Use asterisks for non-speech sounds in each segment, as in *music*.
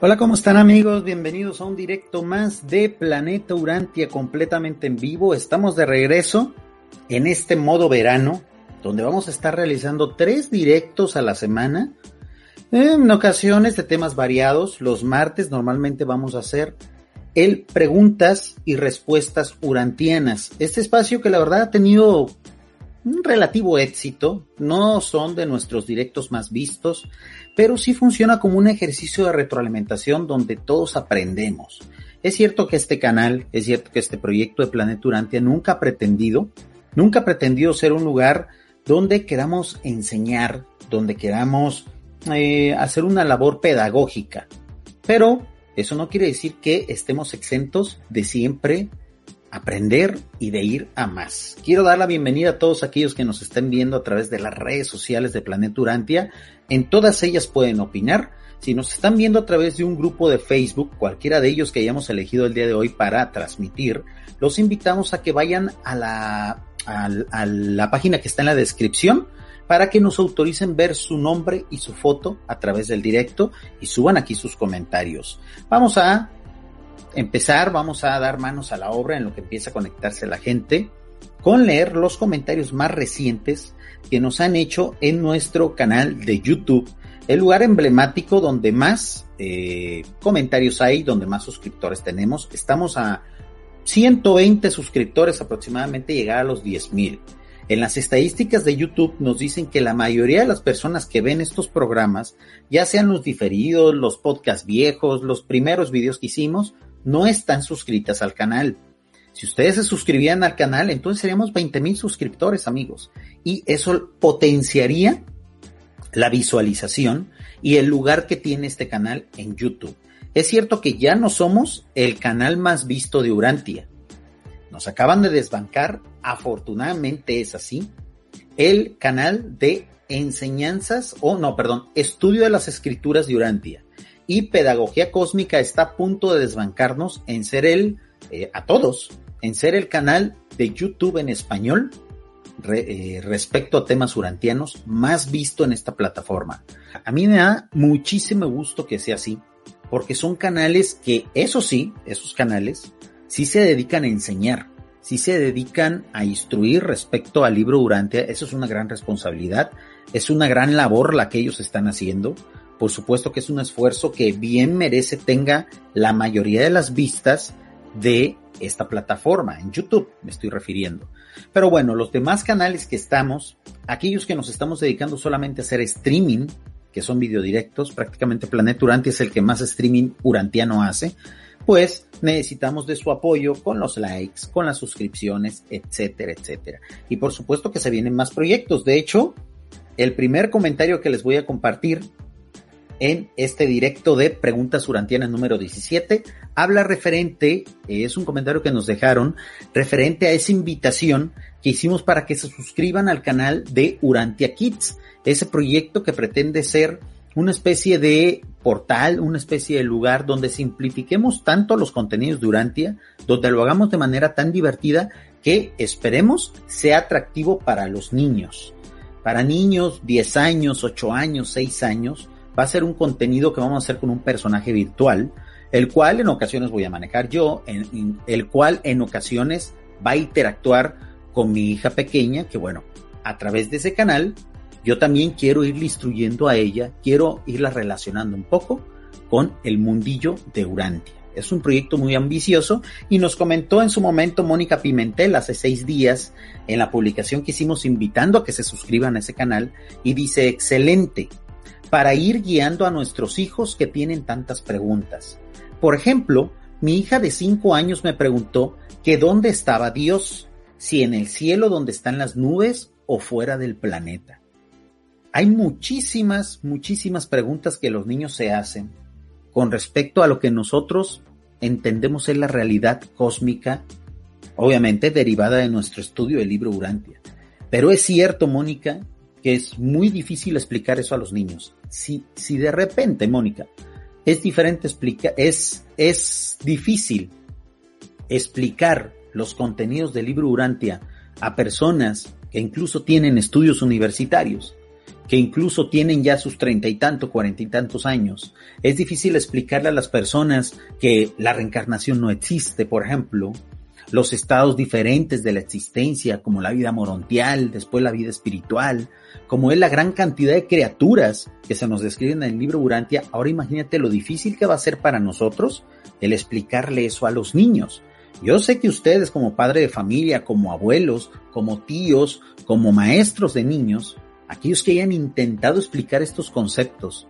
Hola, ¿cómo están amigos? Bienvenidos a un directo más de Planeta Urantia completamente en vivo. Estamos de regreso en este modo verano, donde vamos a estar realizando tres directos a la semana, en ocasiones de temas variados. Los martes normalmente vamos a hacer el preguntas y respuestas urantianas. Este espacio que la verdad ha tenido un relativo éxito, no son de nuestros directos más vistos, pero sí funciona como un ejercicio de retroalimentación donde todos aprendemos. Es cierto que este canal, es cierto que este proyecto de Planeta Urantia nunca ha pretendido, nunca ha pretendido ser un lugar donde queramos enseñar, donde queramos eh, hacer una labor pedagógica. Pero eso no quiere decir que estemos exentos de siempre aprender y de ir a más. Quiero dar la bienvenida a todos aquellos que nos estén viendo a través de las redes sociales de Planeta Urantia. En todas ellas pueden opinar. Si nos están viendo a través de un grupo de Facebook, cualquiera de ellos que hayamos elegido el día de hoy para transmitir, los invitamos a que vayan a la, a, la página que está en la descripción para que nos autoricen ver su nombre y su foto a través del directo y suban aquí sus comentarios. Vamos a empezar, vamos a dar manos a la obra en lo que empieza a conectarse la gente con leer los comentarios más recientes que nos han hecho en nuestro canal de YouTube, el lugar emblemático donde más eh, comentarios hay, donde más suscriptores tenemos. Estamos a 120 suscriptores aproximadamente, llegar a los 10 mil. En las estadísticas de YouTube nos dicen que la mayoría de las personas que ven estos programas, ya sean los diferidos, los podcasts viejos, los primeros videos que hicimos, no están suscritas al canal. Si ustedes se suscribían al canal, entonces seríamos 20 mil suscriptores, amigos. Y eso potenciaría la visualización y el lugar que tiene este canal en YouTube. Es cierto que ya no somos el canal más visto de Urantia. Nos acaban de desbancar, afortunadamente es así, el canal de enseñanzas, o no, perdón, estudio de las escrituras de Urantia y Pedagogía Cósmica está a punto de desbancarnos en ser el, eh, a todos, en ser el canal de YouTube en español eh, respecto a temas urantianos más visto en esta plataforma. A mí me da muchísimo gusto que sea así, porque son canales que, eso sí, esos canales, sí se dedican a enseñar, sí se dedican a instruir respecto al libro Urantia, eso es una gran responsabilidad, es una gran labor la que ellos están haciendo, por supuesto que es un esfuerzo que bien merece tenga la mayoría de las vistas de esta plataforma, en YouTube me estoy refiriendo. Pero bueno, los demás canales que estamos, aquellos que nos estamos dedicando solamente a hacer streaming, que son videodirectos, prácticamente Planeta Urantia es el que más streaming urantiano hace, pues necesitamos de su apoyo con los likes, con las suscripciones, etcétera, etcétera. Y por supuesto que se vienen más proyectos. De hecho, el primer comentario que les voy a compartir en este directo de Preguntas Urantianas número 17. Habla referente, eh, es un comentario que nos dejaron, referente a esa invitación que hicimos para que se suscriban al canal de Urantia Kids, ese proyecto que pretende ser una especie de portal, una especie de lugar donde simplifiquemos tanto los contenidos de Urantia, donde lo hagamos de manera tan divertida que esperemos sea atractivo para los niños. Para niños 10 años, 8 años, 6 años, va a ser un contenido que vamos a hacer con un personaje virtual, el cual en ocasiones voy a manejar yo, el cual en ocasiones va a interactuar con mi hija pequeña, que bueno, a través de ese canal yo también quiero irle instruyendo a ella, quiero irla relacionando un poco con el mundillo de Urantia. Es un proyecto muy ambicioso y nos comentó en su momento Mónica Pimentel hace seis días en la publicación que hicimos invitando a que se suscriban a ese canal y dice, excelente, para ir guiando a nuestros hijos que tienen tantas preguntas. Por ejemplo, mi hija de cinco años me preguntó que dónde estaba Dios, si en el cielo donde están las nubes o fuera del planeta. Hay muchísimas, muchísimas preguntas que los niños se hacen con respecto a lo que nosotros entendemos es la realidad cósmica, obviamente derivada de nuestro estudio del libro Urantia. Pero es cierto, Mónica, que es muy difícil explicar eso a los niños. Si, si de repente, Mónica, es diferente explicar, es, es difícil explicar los contenidos del libro Urantia a personas que incluso tienen estudios universitarios. que incluso tienen ya sus treinta y tanto, cuarenta y tantos años. Es difícil explicarle a las personas que la reencarnación no existe, por ejemplo, los estados diferentes de la existencia, como la vida morontial, después la vida espiritual, como es la gran cantidad de criaturas que se nos describen en el libro Urantia, ahora imagínate lo difícil que va a ser para nosotros el explicarle eso a los niños. Yo sé que ustedes como padre de familia, como abuelos, como tíos, como maestros de niños, aquellos que hayan intentado explicar estos conceptos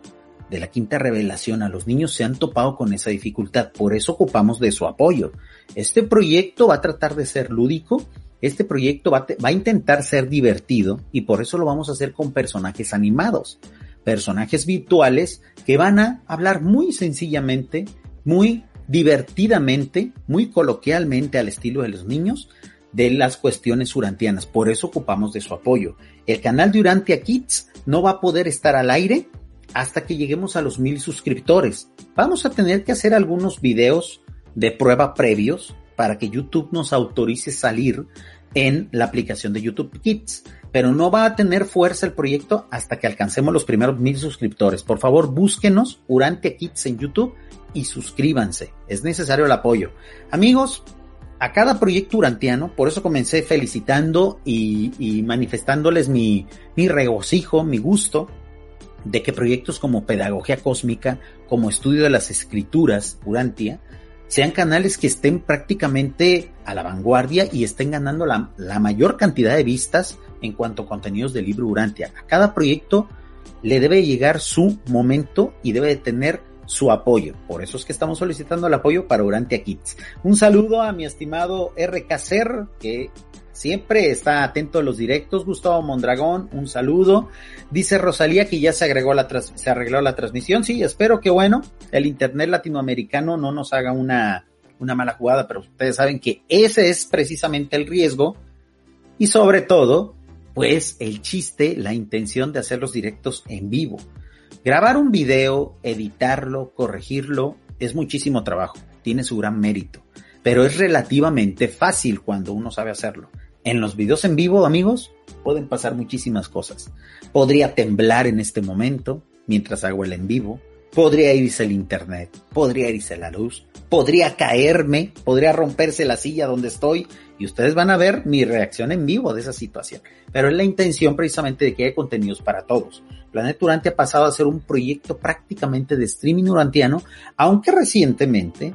de la quinta revelación a los niños se han topado con esa dificultad. Por eso ocupamos de su apoyo. Este proyecto va a tratar de ser lúdico, este proyecto va, va a intentar ser divertido y por eso lo vamos a hacer con personajes animados, personajes virtuales que van a hablar muy sencillamente, muy divertidamente, muy coloquialmente al estilo de los niños de las cuestiones urantianas. Por eso ocupamos de su apoyo. El canal de Urantia Kids no va a poder estar al aire hasta que lleguemos a los mil suscriptores. Vamos a tener que hacer algunos videos de prueba previos para que YouTube nos autorice salir en la aplicación de YouTube Kids. Pero no va a tener fuerza el proyecto hasta que alcancemos los primeros mil suscriptores. Por favor, búsquenos Urantia Kids en YouTube y suscríbanse. Es necesario el apoyo. Amigos, a cada proyecto urantiano, por eso comencé felicitando y, manifestándoles mi, mi regocijo, mi gusto de que proyectos como Pedagogía Cósmica, como Estudio de las Escrituras, Urantia, sean canales que estén prácticamente a la vanguardia y estén ganando la, mayor cantidad de vistas en cuanto a contenidos del libro Urantia. A cada proyecto le debe llegar su momento y debe de tener su apoyo. Por eso es que estamos solicitando el apoyo para Urantia Kids. Un saludo a mi estimado RK que siempre está atento a los directos. Gustavo Mondragón, un saludo. Dice Rosalía que ya se agregó la se arregló la transmisión. Sí, espero que bueno, el internet latinoamericano no nos haga una, una mala jugada, pero ustedes saben que ese es precisamente el riesgo. Y sobre todo, pues el chiste, la intención de hacer los directos en vivo. Grabar un video, editarlo, corregirlo, es muchísimo trabajo, tiene su gran mérito, pero es relativamente fácil cuando uno sabe hacerlo. En los videos en vivo, amigos, pueden pasar muchísimas cosas. Podría temblar en este momento mientras hago el en vivo, podría irse el internet, podría irse la luz, podría caerme, podría romperse la silla donde estoy y ustedes van a ver mi reacción en vivo de esa situación. Pero es la intención precisamente de que haya contenidos para todos. Planeta Durante ha pasado a ser un proyecto prácticamente de streaming urantiano, aunque recientemente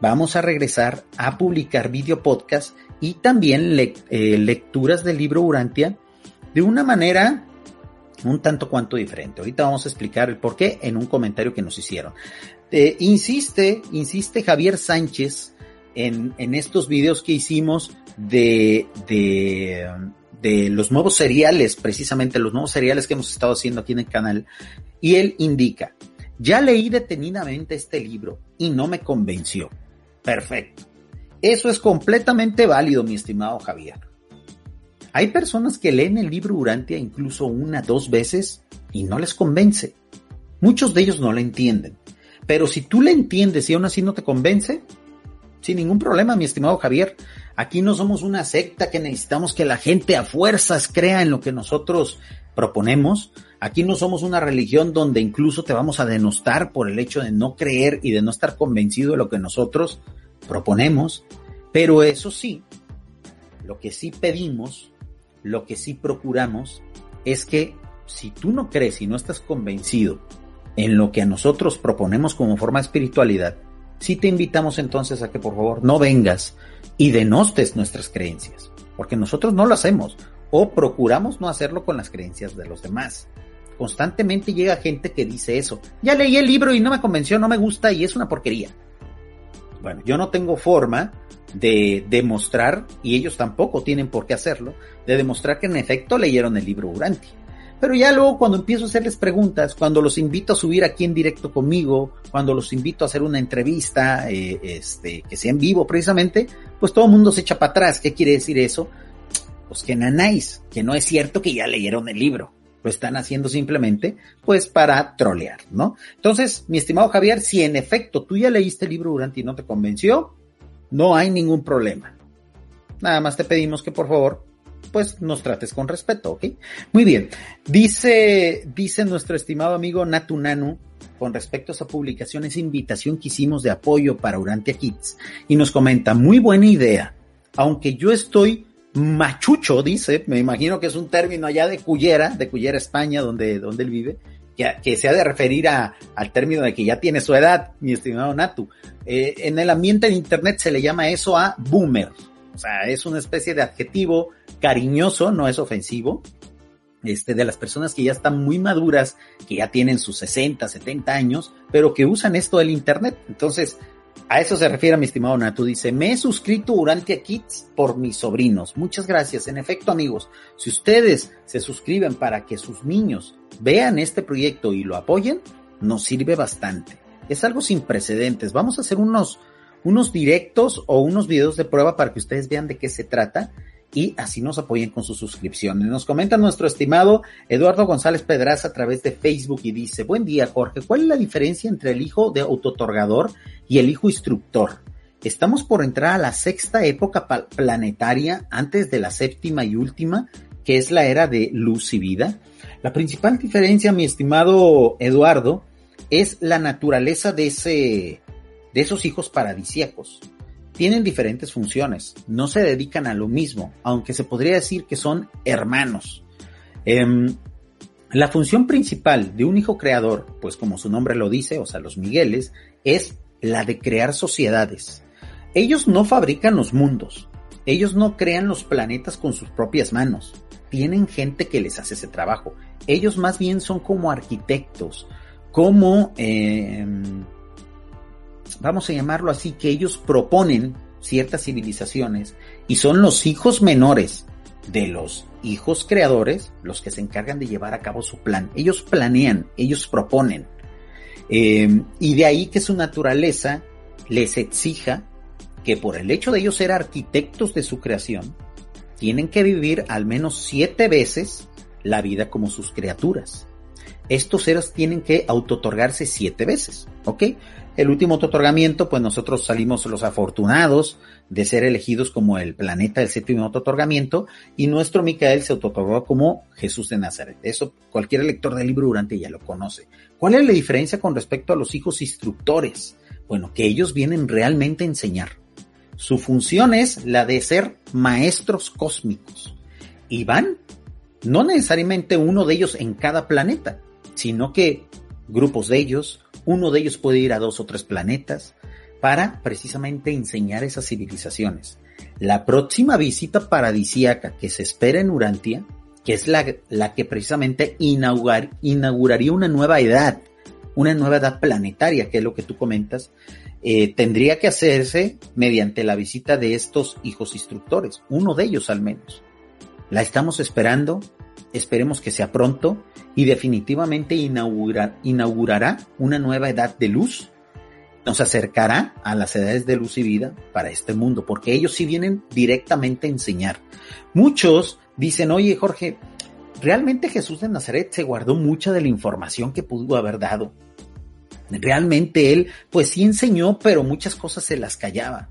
vamos a regresar a publicar video podcast y también eh, lecturas del libro Urantia de una manera un tanto cuanto diferente. Ahorita vamos a explicar el por qué en un comentario que nos hicieron. Eh, insiste, insiste Javier Sánchez en, en estos videos que hicimos de, de, de los nuevos seriales, precisamente los nuevos seriales que hemos estado haciendo aquí en el canal, y él indica, ya leí detenidamente este libro y no me convenció. Perfecto. Eso es completamente válido, mi estimado Javier. Hay personas que leen el libro Urantia incluso una, dos veces y no les convence. Muchos de ellos no lo entienden. Pero si tú le entiendes y aún así no te convence, sin ningún problema, mi estimado Javier. Aquí no somos una secta que necesitamos que la gente a fuerzas crea en lo que nosotros proponemos. Aquí no somos una religión donde incluso te vamos a denostar por el hecho de no creer y de no estar convencido de lo que nosotros proponemos. Pero eso sí, lo que sí pedimos lo que sí procuramos es que si tú no crees y no estás convencido en lo que a nosotros proponemos como forma de espiritualidad, sí te invitamos entonces a que por favor no vengas y denostes nuestras creencias, porque nosotros no lo hacemos o procuramos no hacerlo con las creencias de los demás. Constantemente llega gente que dice eso. Ya leí el libro y no me convenció, no me gusta y es una porquería. Bueno, yo no tengo forma de demostrar, y ellos tampoco tienen por qué hacerlo, de demostrar que en efecto leyeron el libro Uranti. Pero ya luego cuando empiezo a hacerles preguntas, cuando los invito a subir aquí en directo conmigo, cuando los invito a hacer una entrevista, eh, este, que sea en vivo precisamente, pues todo el mundo se echa para atrás. ¿Qué quiere decir eso? Pues que nanáis, que no es cierto que ya leyeron el libro. Lo están haciendo simplemente, pues, para trolear, ¿no? Entonces, mi estimado Javier, si en efecto tú ya leíste el libro Uranti y no te convenció, no hay ningún problema. Nada más te pedimos que por favor pues nos trates con respeto, ¿ok? Muy bien. Dice, dice nuestro estimado amigo Natunanu con respecto a esa publicación, esa invitación que hicimos de apoyo para Urantia Kids y nos comenta, muy buena idea, aunque yo estoy machucho, dice, me imagino que es un término allá de Cullera, de Cullera, España, donde, donde él vive, que, que se ha de referir a, al término de que ya tiene su edad, mi estimado Natu. Eh, en el ambiente de Internet se le llama eso a boomer. O sea, es una especie de adjetivo cariñoso, no es ofensivo, este, de las personas que ya están muy maduras, que ya tienen sus 60, 70 años, pero que usan esto del Internet. Entonces, a eso se refiere mi estimado Natu. Dice, me he suscrito durante a Kids por mis sobrinos. Muchas gracias. En efecto, amigos, si ustedes se suscriben para que sus niños vean este proyecto y lo apoyen, nos sirve bastante. Es algo sin precedentes. Vamos a hacer unos, unos directos o unos videos de prueba para que ustedes vean de qué se trata y así nos apoyen con sus suscripciones. Nos comenta nuestro estimado Eduardo González Pedraza a través de Facebook y dice, buen día Jorge, ¿cuál es la diferencia entre el hijo de autotorgador y el hijo instructor? Estamos por entrar a la sexta época planetaria antes de la séptima y última, que es la era de luz y vida. La principal diferencia, mi estimado Eduardo, es la naturaleza de ese, de esos hijos paradisíacos tienen diferentes funciones, no se dedican a lo mismo, aunque se podría decir que son hermanos. Em, la función principal de un hijo creador, pues como su nombre lo dice, o sea, los Migueles, es la de crear sociedades. Ellos no fabrican los mundos, ellos no crean los planetas con sus propias manos, tienen gente que les hace ese trabajo. Ellos más bien son como arquitectos, como... Eh, vamos a llamarlo así, que ellos proponen ciertas civilizaciones y son los hijos menores de los hijos creadores los que se encargan de llevar a cabo su plan. Ellos planean, ellos proponen. Eh, y de ahí que su naturaleza les exija que por el hecho de ellos ser arquitectos de su creación, tienen que vivir al menos siete veces la vida como sus criaturas. Estos seres tienen que autotorgarse siete veces, ¿ok? El último otorgamiento, pues nosotros salimos los afortunados de ser elegidos como el planeta del séptimo otorgamiento y nuestro Micael se otorgó como Jesús de Nazaret. Eso cualquier lector del libro durante ya lo conoce. ¿Cuál es la diferencia con respecto a los hijos instructores? Bueno, que ellos vienen realmente a enseñar. Su función es la de ser maestros cósmicos. Y van, no necesariamente uno de ellos en cada planeta, sino que grupos de ellos, uno de ellos puede ir a dos o tres planetas para precisamente enseñar esas civilizaciones. La próxima visita paradisíaca que se espera en Urantia, que es la, la que precisamente inaugurar, inauguraría una nueva edad, una nueva edad planetaria, que es lo que tú comentas, eh, tendría que hacerse mediante la visita de estos hijos instructores, uno de ellos al menos. La estamos esperando, esperemos que sea pronto y definitivamente inaugurará una nueva edad de luz. Nos acercará a las edades de luz y vida para este mundo, porque ellos sí vienen directamente a enseñar. Muchos dicen, oye Jorge, realmente Jesús de Nazaret se guardó mucha de la información que pudo haber dado. Realmente él, pues sí enseñó, pero muchas cosas se las callaba.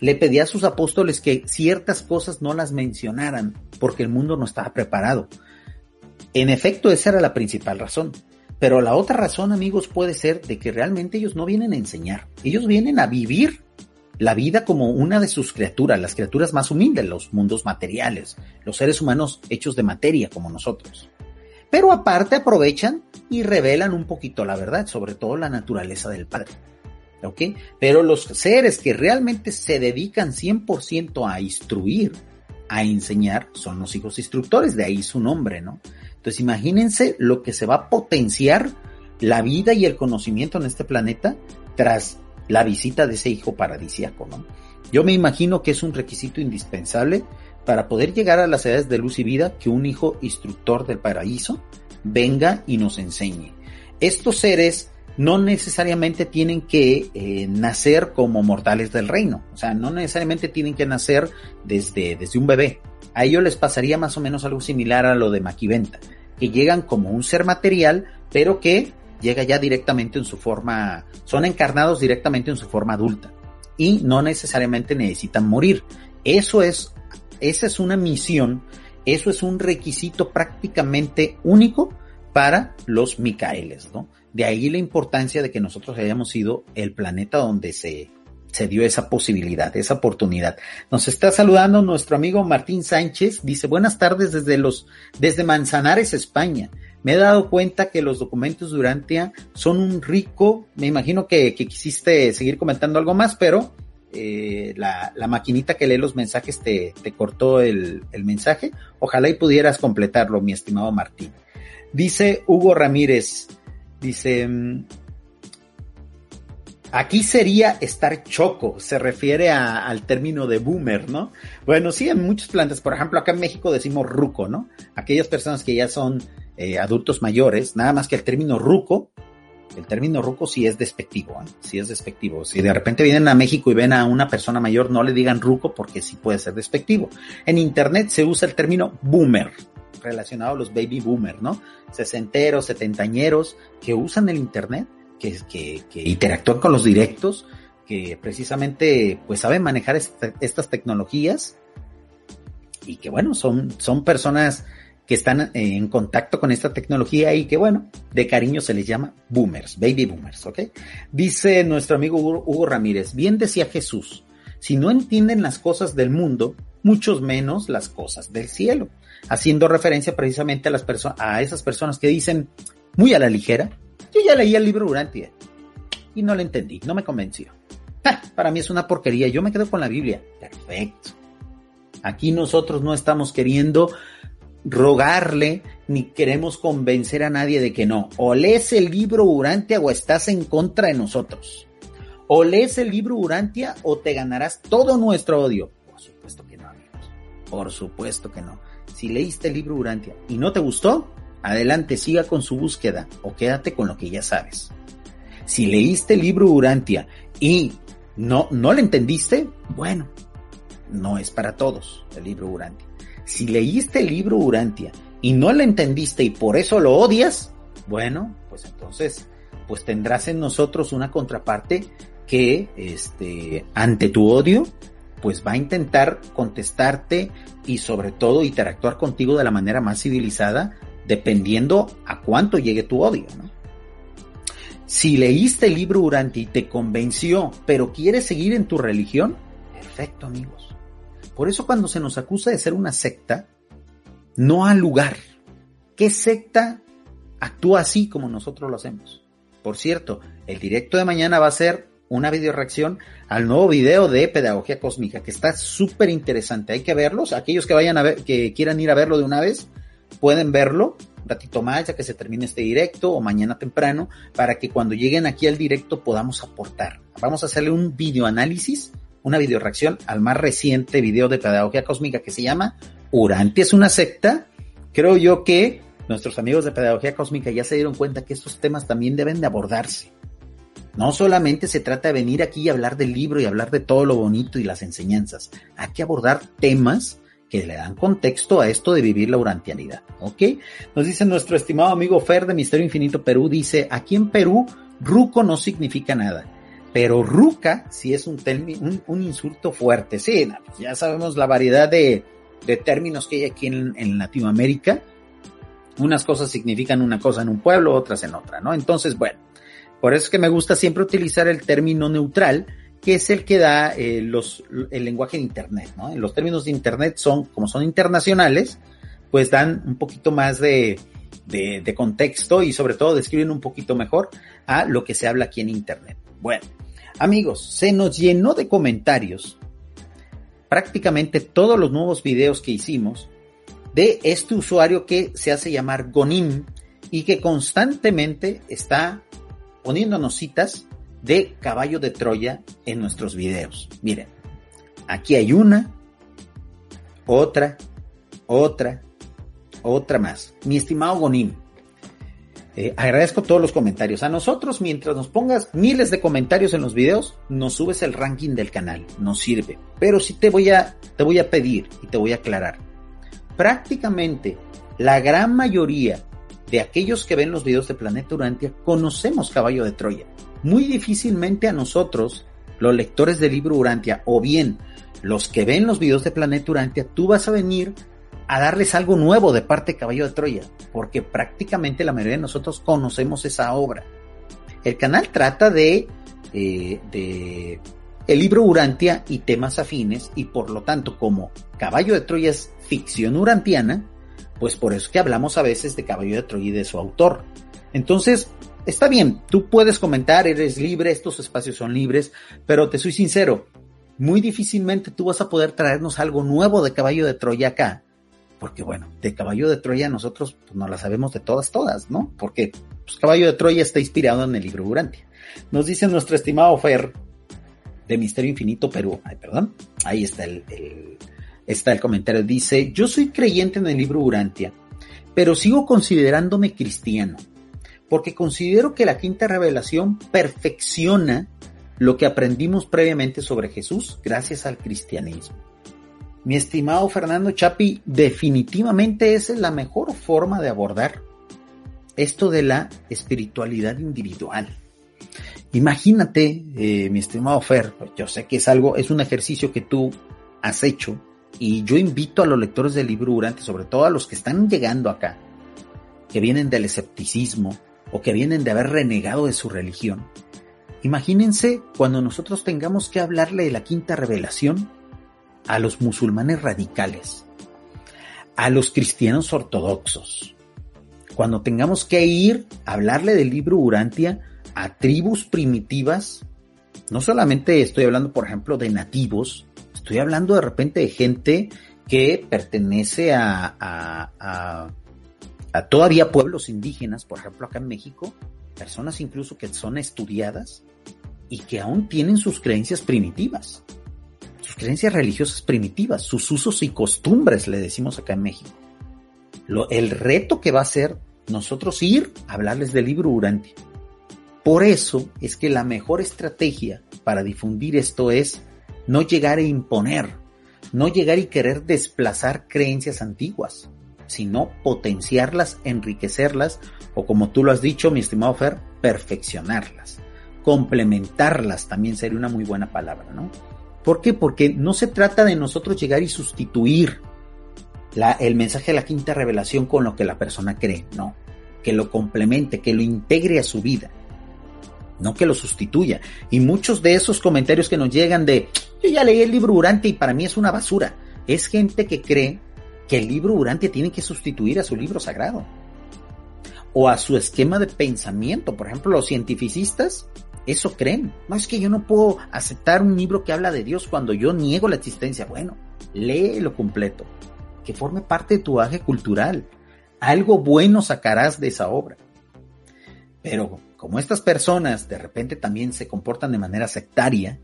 Le pedía a sus apóstoles que ciertas cosas no las mencionaran, porque el mundo no estaba preparado. En efecto, esa era la principal razón. Pero la otra razón, amigos, puede ser de que realmente ellos no vienen a enseñar. Ellos vienen a vivir la vida como una de sus criaturas, las criaturas más humildes, los mundos materiales, los seres humanos hechos de materia como nosotros. Pero aparte aprovechan y revelan un poquito la verdad, sobre todo la naturaleza del Padre. ¿Ok? Pero los seres que realmente se dedican 100% a instruir, a enseñar, son los hijos instructores, de ahí su nombre, ¿no? Entonces imagínense lo que se va a potenciar la vida y el conocimiento en este planeta tras la visita de ese hijo paradisiaco, ¿no? Yo me imagino que es un requisito indispensable para poder llegar a las edades de luz y vida que un hijo instructor del paraíso venga y nos enseñe. Estos seres no necesariamente tienen que eh, nacer como mortales del reino, o sea, no necesariamente tienen que nacer desde, desde un bebé. A ellos les pasaría más o menos algo similar a lo de Maquiventa que llegan como un ser material, pero que llega ya directamente en su forma, son encarnados directamente en su forma adulta y no necesariamente necesitan morir. Eso es, esa es una misión Eso es un requisito prácticamente único para los Micaeles, ¿no? De ahí la importancia de que nosotros hayamos sido el planeta donde se, se dio esa posibilidad, esa oportunidad. Nos está saludando nuestro amigo Martín Sánchez, dice buenas tardes desde los, desde Manzanares, España. Me he dado cuenta que los documentos de Urantia son un rico, me imagino que, que quisiste seguir comentando algo más, pero eh, la, la, maquinita que lee los mensajes te, te cortó el, el mensaje. Ojalá y pudieras completarlo, mi estimado Martín. Dice Hugo Ramírez, dice, mm, aquí sería estar choco, se refiere al término de boomer, ¿no? Bueno, sí, en muchos plantas, por ejemplo, acá en México decimos ruco, ¿no? Aquellas personas que ya son eh, adultos mayores, nada más que el término ruco, el término ruco sí es despectivo, ¿eh? sí es despectivo. Si de repente vienen a México y ven a una persona mayor, no le digan ruco porque sí puede ser despectivo. En internet se usa el término boomer, relacionado a los baby boomers, ¿no? Sesenteros, setentañeros, que usan el Internet, que, que, interactúan con los directos, que precisamente pues saben manejar estas tecnologías y que bueno, son, son personas que están en contacto con esta tecnología y que bueno, de cariño se les llama boomers, baby boomers, ¿ok? Dice nuestro amigo Hugo Ramírez, bien decía Jesús, si no entienden las cosas del mundo, muchos menos las cosas del cielo haciendo referencia precisamente a las personas, a esas personas que dicen muy a la ligera, yo ya leí el libro Urantia y no lo entendí, no me convenció. para mí es una porquería, yo me quedo con la Biblia. Perfecto. Aquí nosotros no estamos queriendo rogarle ni queremos convencer a nadie de que no. O lees el libro Urantia o estás en contra de nosotros. O lees el libro Urantia o te ganarás todo nuestro odio. Por supuesto que no. Si leíste el libro Urantia y no te gustó, adelante, siga con su búsqueda o quédate con lo que ya sabes. Si leíste el libro Urantia y no, no le entendiste, bueno, no es para todos el libro Urantia. Si leíste el libro Urantia y no le entendiste y por eso lo odias, bueno, pues entonces, pues tendrás en nosotros una contraparte que, este, ante tu odio, pues va a intentar contestarte y sobre todo interactuar contigo de la manera más civilizada, dependiendo a cuánto llegue tu odio. ¿no? Si leíste el libro Uranti y te convenció, pero quieres seguir en tu religión, perfecto amigos. Por eso cuando se nos acusa de ser una secta, no al lugar. ¿Qué secta actúa así como nosotros lo hacemos? Por cierto, el directo de mañana va a ser una video reacción al nuevo video de Pedagogía Cósmica, que está súper interesante. Hay que verlos. Aquellos que vayan a ver, que quieran ir a verlo de una vez, pueden verlo un ratito más, ya que se termine este directo o mañana temprano, para que cuando lleguen aquí al directo podamos aportar. Vamos a hacerle un video análisis, una video reacción al más reciente video de Pedagogía Cósmica que se llama Uranti es una secta. Creo yo que nuestros amigos de Pedagogía Cósmica ya se dieron cuenta que estos temas también deben de abordarse no solamente se trata de venir aquí y hablar del libro y hablar de todo lo bonito y las enseñanzas. Hay que abordar temas que le dan contexto a esto de vivir la urantianidad. ¿Ok? Nos dice nuestro estimado amigo Fer de Misterio Infinito Perú, dice, aquí en Perú, ruco no significa nada. Pero ruca sí es un, un, insulto fuerte. Sí, ya sabemos la variedad de, de términos que hay aquí en, en Latinoamérica. Unas cosas significan una cosa en un pueblo, otras en otra, ¿no? Entonces, bueno, por eso es que me gusta siempre utilizar el término neutral, que es el que da eh, los, el lenguaje de Internet. Los términos de Internet son, como son internacionales, pues dan un poquito más de, de, de contexto y sobre todo describen un poquito mejor a lo que se habla aquí en Internet. Bueno, amigos, se nos llenó de comentarios prácticamente todos los nuevos videos que hicimos de este usuario que se hace llamar Gonim y que constantemente está poniéndonos citas de caballo de Troya en nuestros videos. Miren, aquí hay una, otra, otra, otra más. Mi estimado Gonim, eh, agradezco todos los comentarios. A nosotros, mientras nos pongas miles de comentarios en los videos, nos subes el ranking del canal. Nos sirve. Pero sí te voy a, te voy a pedir y te voy a aclarar. Prácticamente la gran mayoría de aquellos que ven los videos de Planeta Urantia, conocemos Caballo de Troya. Muy difícilmente a nosotros, los lectores del libro Urantia, o bien los que ven los videos de Planeta Urantia, tú vas a venir a darles algo nuevo de parte de Caballo de Troya, porque prácticamente la mayoría de nosotros conocemos esa obra. El canal trata de, eh, de el libro Urantia y temas afines, y por lo tanto, como Caballo de Troya es ficción urantiana, pues por eso que hablamos a veces de Caballo de Troya y de su autor. Entonces, está bien, tú puedes comentar, eres libre, estos espacios son libres, pero te soy sincero, muy difícilmente tú vas a poder traernos algo nuevo de Caballo de Troya acá. Porque bueno, de Caballo de Troya nosotros pues, no la sabemos de todas, todas, ¿no? Porque pues, Caballo de Troya está inspirado en el libro Urantia. Nos dice nuestro estimado Fer de Misterio Infinito Perú. Ay, perdón. Ahí está el, está el comentario. Dice, yo soy creyente en el libro Urantia, pero sigo considerándome cristiano, porque considero que la quinta revelación perfecciona lo que aprendimos previamente sobre Jesús gracias al cristianismo. Mi estimado Fernando Chapi, definitivamente esa es la mejor forma de abordar esto de la espiritualidad individual. Imagínate, eh, mi estimado Fer, yo sé que es algo, es un ejercicio que tú has hecho y yo invito a los lectores del libro Durante, sobre todo a los que están llegando acá, que vienen del escepticismo o que vienen de haber renegado de su religión. Imagínense cuando nosotros tengamos que hablarle de la quinta revelación a los musulmanes radicales, a los cristianos ortodoxos, cuando tengamos que ir a hablarle del libro Urantia a tribus primitivas, no solamente estoy hablando, por ejemplo, de nativos, estoy hablando de repente de gente que pertenece a, a, a, todavía pueblos indígenas, por ejemplo, acá en México, personas incluso que son estudiadas y que aún tienen sus creencias primitivas, sus creencias religiosas primitivas, sus usos y costumbres, le decimos acá en México. Lo, el reto que va a ser nosotros ir a hablarles del libro Urantia por eso es que la mejor estrategia para difundir esto es no llegar a imponer, no llegar y querer desplazar creencias antiguas, sino potenciarlas, enriquecerlas o como tú lo has dicho, mi estimado Fer, perfeccionarlas, complementarlas también sería una muy buena palabra, ¿no? ¿Por qué? Porque no se trata de nosotros llegar y sustituir el mensaje de la quinta revelación con lo que la persona cree, no, que lo complemente, que lo integre a su vida no que lo sustituya. Y muchos de esos comentarios que nos llegan de, yo ya leí el libro Durante y para mí es una basura, es gente que cree que el libro Durante tiene que sustituir a su libro sagrado o a su esquema de pensamiento. Por ejemplo, los cientificistas eso creen. No es que yo no puedo aceptar un libro que habla de Dios cuando yo niego la existencia. Bueno, léelo completo, que forme parte de tu aje cultural. Algo bueno sacarás de esa obra. Pero como estas personas de repente también se comportan de manera sectaria,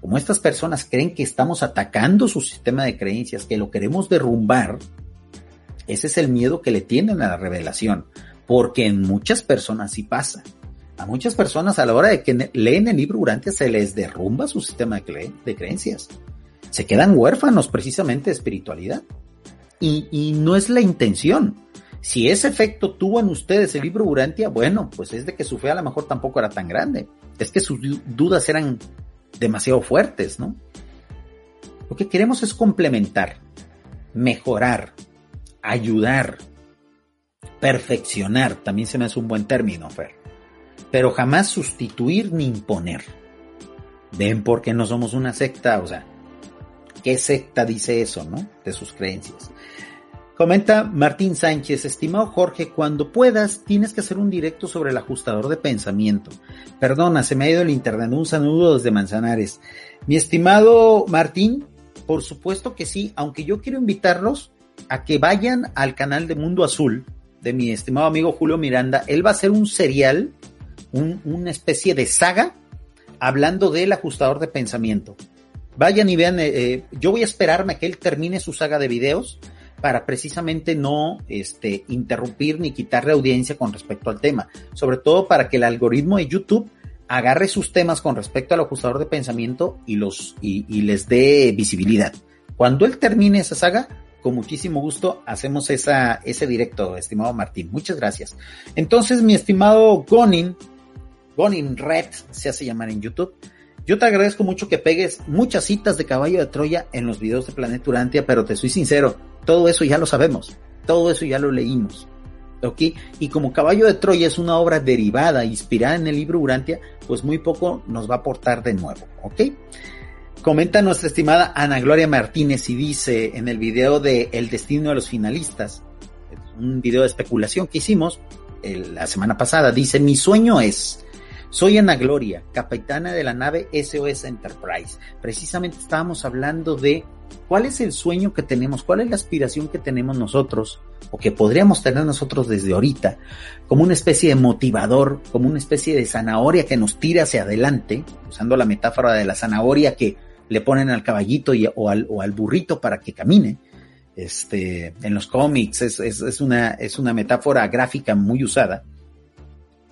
como estas personas creen que estamos atacando su sistema de creencias, que lo queremos derrumbar, ese es el miedo que le tienen a la revelación, porque en muchas personas sí pasa. A muchas personas a la hora de que leen el libro Urantia se les derrumba su sistema de, creencias. Se quedan huérfanos precisamente de espiritualidad. Y no es la intención. Si ese efecto tuvo en ustedes el libro Urantia, bueno, pues es de que su fe a lo mejor tampoco era tan grande. Es que sus dudas eran demasiado fuertes, ¿no? Lo que queremos es complementar, mejorar, ayudar, perfeccionar. También se me hace un buen término, Fer. Pero jamás sustituir ni imponer. ¿Ven por qué no somos una secta? O sea, ¿qué secta dice eso, no? De sus creencias. Comenta Martín Sánchez, estimado Jorge, cuando puedas tienes que hacer un directo sobre el ajustador de pensamiento. Perdona, se me ha ido el internet. Un saludo desde Manzanares. Mi estimado Martín, por supuesto que sí, aunque yo quiero invitarlos a que vayan al canal de Mundo Azul de mi estimado amigo Julio Miranda. Él va a hacer un serial, una especie de saga, hablando del ajustador de pensamiento. Vayan y vean, eh, eh, yo voy a esperarme a que él termine su saga de videos para precisamente no este, interrumpir ni quitarle audiencia con respecto al tema, sobre todo para que el algoritmo de YouTube agarre sus temas con respecto al ajustador de pensamiento y los y, y les dé visibilidad. Cuando él termine esa saga, con muchísimo gusto hacemos esa, ese directo, estimado Martín. Muchas gracias. Entonces, mi estimado Gonin, Gonin Red se hace llamar en YouTube. Yo te agradezco mucho que pegues muchas citas de caballo de Troya en los videos de Planeta Urantia, pero te soy sincero, Todo eso ya lo sabemos, todo eso ya lo leímos. ¿Ok? Y como Caballo de Troya es una obra derivada, inspirada en el libro Urantia, pues muy poco nos va a aportar de nuevo. ¿Ok? Comenta nuestra estimada Ana Gloria Martínez y dice en el video de El destino de los finalistas, un video de especulación que hicimos la semana pasada, dice, mi sueño es soy Ana Gloria, capitana de la nave SOS Enterprise. Precisamente estábamos hablando de cuál es el sueño que tenemos, cuál es la aspiración que tenemos nosotros o que podríamos tener nosotros desde ahorita, como una especie de motivador, como una especie de zanahoria que nos tira hacia adelante, usando la metáfora de la zanahoria que le ponen al caballito o, al, burrito para que camine. Este, en los cómics es, una, es una metáfora gráfica muy usada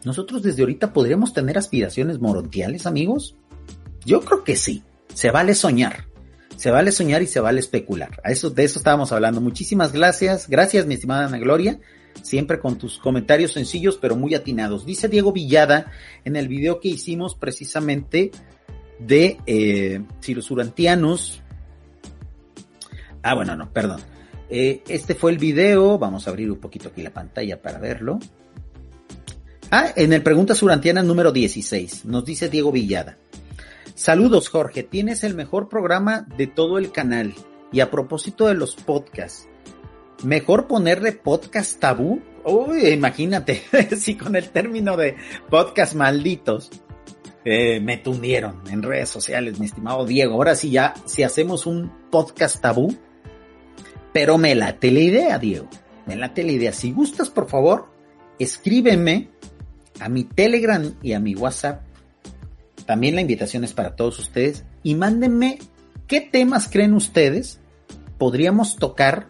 nosotros desde ahorita podríamos tener aspiraciones morontiales, amigos. Yo creo que sí. Se vale soñar. Se vale soñar y se vale especular. A eso, de eso estábamos hablando. Muchísimas gracias. Gracias, mi estimada Ana Gloria. Siempre con tus comentarios sencillos pero muy atinados. Dice Diego Villada en el video que hicimos precisamente de eh, si los urantianos. Ah, bueno, no, perdón. Eh, este fue el video. Vamos a abrir un poquito aquí la pantalla para verlo. Ah, en el Pregunta Surantiana número 16, nos dice Diego Villada. Saludos Jorge, tienes el mejor programa de todo el canal. Y a propósito de los podcasts, ¿mejor ponerle podcast tabú? Uy, imagínate, *laughs* si con el término de podcast malditos eh, me tundieron en redes sociales, mi estimado Diego. Ahora sí ya, si hacemos un podcast tabú, pero me late la idea, Diego. Me late la idea. Si gustas, por favor, escríbeme a mi Telegram y a mi WhatsApp. También la invitación es para todos ustedes. Y mándenme qué temas creen ustedes podríamos tocar,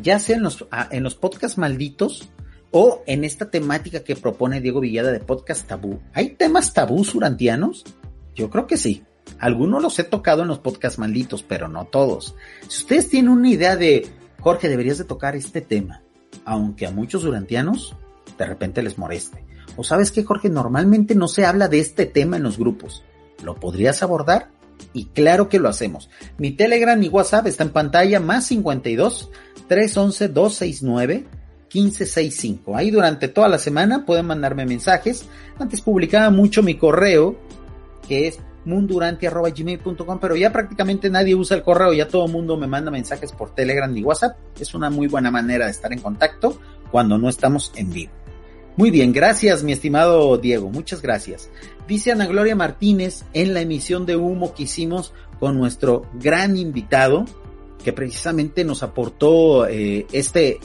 ya sea en los, ah, podcasts malditos o en esta temática que propone Diego Villada de podcast tabú. ¿Hay temas tabú urantianos? Yo creo que sí. Algunos los he tocado en los podcasts malditos, pero no todos. Si ustedes tienen una idea de, Jorge, deberías de tocar este tema, aunque a muchos urantianos de repente les moleste. O sabes que Jorge, normalmente no se habla de este tema en los grupos. ¿Lo podrías abordar? Y claro que lo hacemos. Mi Telegram y WhatsApp está en pantalla más 52 311 269 1565. Ahí durante toda la semana pueden mandarme mensajes. Antes publicaba mucho mi correo, que es mundurante.gmail.com, pero ya prácticamente nadie usa el correo, ya todo el mundo me manda mensajes por Telegram y WhatsApp. Es una muy buena manera de estar en contacto cuando no estamos en vivo. Muy bien, gracias mi estimado Diego, muchas gracias. Dice Ana Gloria Martínez en la emisión de humo que hicimos con nuestro gran invitado, que precisamente nos aportó eh, este,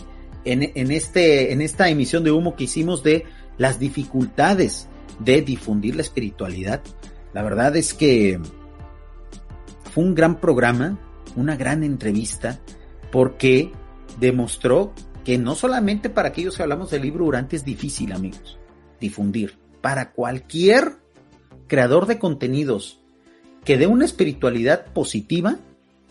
en, en, este, en esta emisión de humo que hicimos de las dificultades de difundir la espiritualidad. La verdad es que fue un gran programa, una gran entrevista, porque demostró que no solamente para aquellos que hablamos del libro Durante es difícil, amigos, difundir. Para cualquier creador de contenidos que dé una espiritualidad positiva,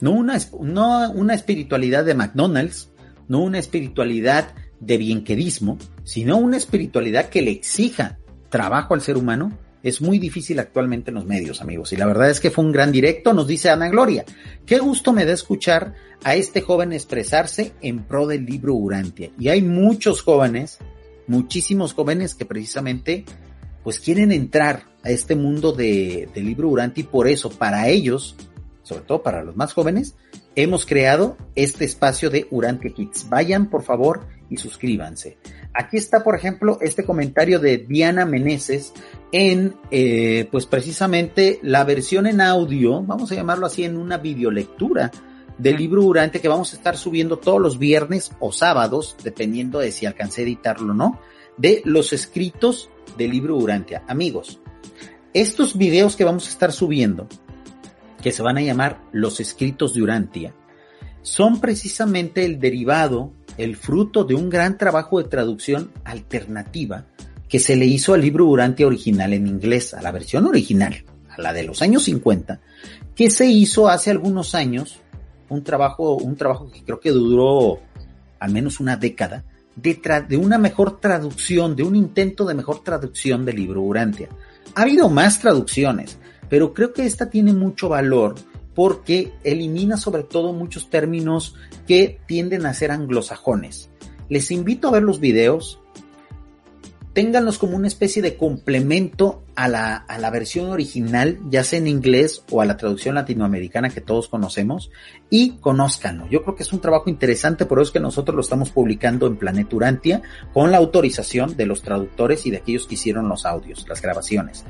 no una, no una espiritualidad de McDonald's, no una espiritualidad de bienquedismo, sino una espiritualidad que le exija trabajo al ser humano, es muy difícil actualmente en los medios, amigos. Y la verdad es que fue un gran directo, nos dice Ana Gloria. Qué gusto me da escuchar a este joven expresarse en pro del libro Urantia. Y hay muchos jóvenes, muchísimos jóvenes que precisamente pues quieren entrar a este mundo de, del libro Urantia y por eso para ellos, sobre todo para los más jóvenes, hemos creado este espacio de Urantia Kids. Vayan por favor y suscríbanse. Aquí está, por ejemplo, este comentario de Diana Meneses en, eh, pues precisamente la versión en audio, vamos a llamarlo así, en una videolectura del libro Durante que vamos a estar subiendo todos los viernes o sábados, dependiendo de si alcancé a editarlo o no, de los escritos del libro Urantia. Amigos, estos videos que vamos a estar subiendo, que se van a llamar los escritos de Urantia, son precisamente el derivado el fruto de un gran trabajo de traducción alternativa que se le hizo al libro Urantia original en inglés, a la versión original, a la de los años 50, que se hizo hace algunos años, un trabajo, un trabajo que creo que duró al menos una década, de, de una mejor traducción, de un intento de mejor traducción del libro Urantia. Ha habido más traducciones, pero creo que esta tiene mucho valor porque elimina sobre todo muchos términos que tienden a ser anglosajones. Les invito a ver los videos, ténganlos como una especie de complemento a la, a la, versión original, ya sea en inglés o a la traducción latinoamericana que todos conocemos, y conózcanlo. Yo creo que es un trabajo interesante, por eso es que nosotros lo estamos publicando en Planeta Urantia con la autorización de los traductores y de aquellos que hicieron los audios, las grabaciones.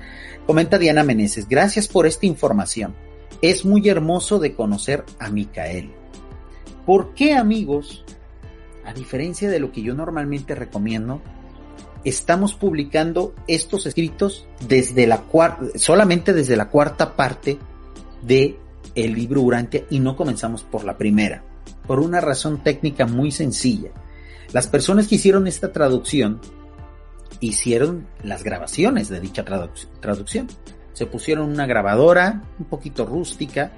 Comenta Diana Meneses, gracias por esta información. Es muy hermoso de conocer a Micael. ¿Por qué amigos? A diferencia de lo que yo normalmente recomiendo, estamos publicando estos escritos desde la cuarta, solamente desde la cuarta parte de el libro Urantia y no comenzamos por la primera, por una razón técnica muy sencilla. Las personas que hicieron esta traducción hicieron las grabaciones de dicha traducción. Se pusieron una grabadora un poquito rústica,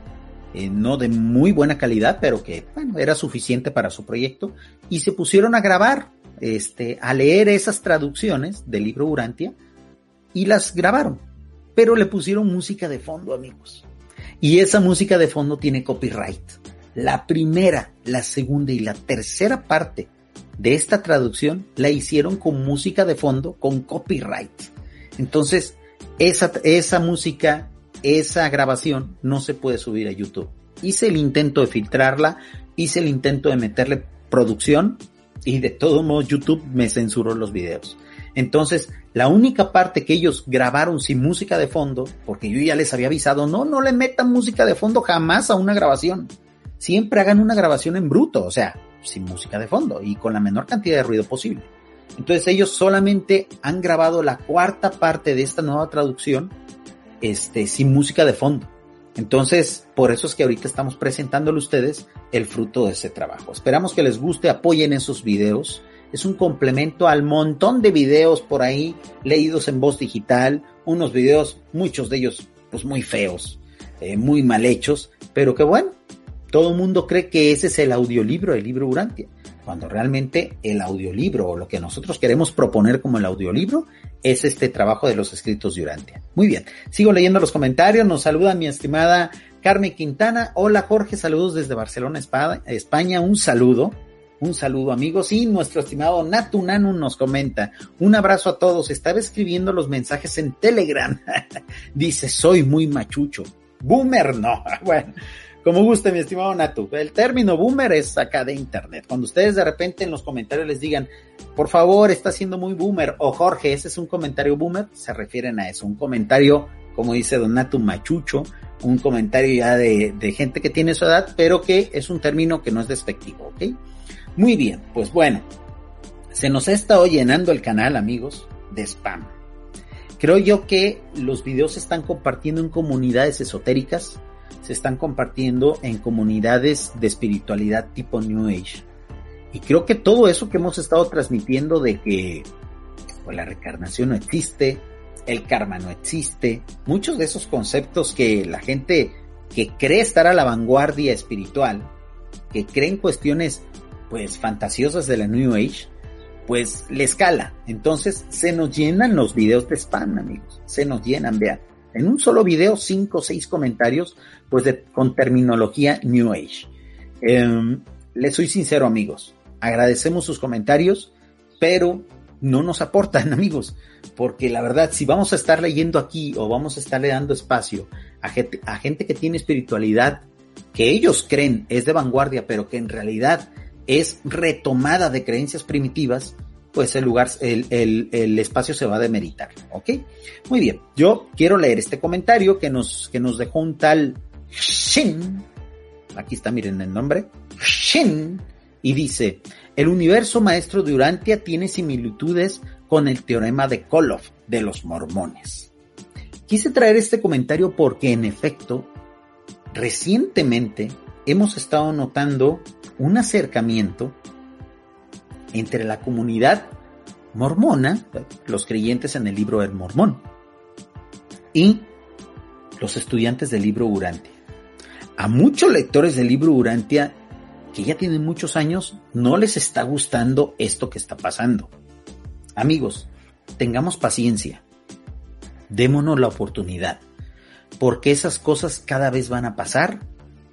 eh, no de muy buena calidad, pero que bueno, era suficiente para su proyecto, y se pusieron a grabar este, a leer esas traducciones del libro Urantia y las grabaron, pero le pusieron música de fondo, amigos. Y esa música de fondo tiene copyright. La primera, la segunda y la tercera parte de esta traducción la hicieron con música de fondo con copyright. Entonces, esa, esa música, esa grabación no se puede subir a YouTube. Hice el intento de filtrarla, hice el intento de meterle producción y de todo modo YouTube me censuró los videos. Entonces, la única parte que ellos grabaron sin música de fondo, porque yo ya les había avisado, no, no le metan música de fondo jamás a una grabación. Siempre hagan una grabación en bruto, o sea, sin música de fondo y con la menor cantidad de ruido posible. Entonces ellos solamente han grabado la cuarta parte de esta nueva traducción, este, sin música de fondo. Entonces, por eso es que ahorita estamos presentándole a ustedes el fruto de ese trabajo. Esperamos que les guste, apoyen esos videos. Es un complemento al montón de videos por ahí leídos en voz digital, unos videos, muchos de ellos, pues muy feos, eh, muy mal hechos, pero que bueno, todo el mundo cree que ese es el audiolibro, el libro Urantia cuando realmente el audiolibro o lo que nosotros queremos proponer como el audiolibro es este trabajo de los escritos de Urantia. Muy bien, sigo leyendo los comentarios, nos saluda mi estimada Carmen Quintana, hola Jorge, saludos desde Barcelona, España, un saludo. Un saludo amigos. Y nuestro estimado Natu Nanu nos comenta, un abrazo a todos, estaba escribiendo los mensajes en Telegram, *laughs* dice soy muy machucho, boomer no, *laughs* bueno, como guste, mi estimado Natu. El término boomer es acá de internet. Cuando ustedes de repente en los comentarios les digan, por favor, está siendo muy boomer, o Jorge, ese es un comentario boomer, se refieren a eso. Un comentario, como dice Don Natu, machucho, un comentario ya de, de gente que tiene su edad, pero que es un término que no es despectivo, ¿ok? Muy bien, pues bueno, se nos ha estado llenando el canal, amigos, de spam. Creo yo que los videos se están compartiendo en comunidades esotéricas, se están compartiendo en comunidades de espiritualidad tipo New Age. Y creo que todo eso que hemos estado transmitiendo de que pues, la reencarnación no existe, el karma no existe, muchos de esos conceptos que la gente que cree estar a la vanguardia espiritual, que cree en cuestiones pues fantasiosas de la New Age, pues le escala. Entonces se nos llenan los videos de spam, amigos. Se nos llenan, vean en un solo video, cinco o seis comentarios, pues de, con terminología New Age. Eh, les soy sincero, amigos. Agradecemos sus comentarios, pero no nos aportan, *laughs* amigos, porque la verdad, si vamos a estar leyendo aquí o vamos a estarle dando espacio a gente que tiene espiritualidad que ellos creen es de vanguardia, pero que en realidad es retomada de creencias primitivas, pues el lugar, el, el, el, espacio se va a demeritar, ¿ok? Muy bien, yo quiero leer este comentario que nos, que nos dejó un tal Shin, aquí está, miren el nombre, Shin, y dice, el universo maestro de Urantia tiene similitudes con el teorema de Koloff de los mormones. Quise traer este comentario porque en efecto, recientemente hemos estado notando un acercamiento entre la comunidad mormona, los creyentes en el libro del mormón, y los estudiantes del libro Urantia. A muchos lectores del libro Urantia, que ya tienen muchos años, no les está gustando esto que está pasando. Amigos, tengamos paciencia, démonos la oportunidad, porque esas cosas cada vez van a pasar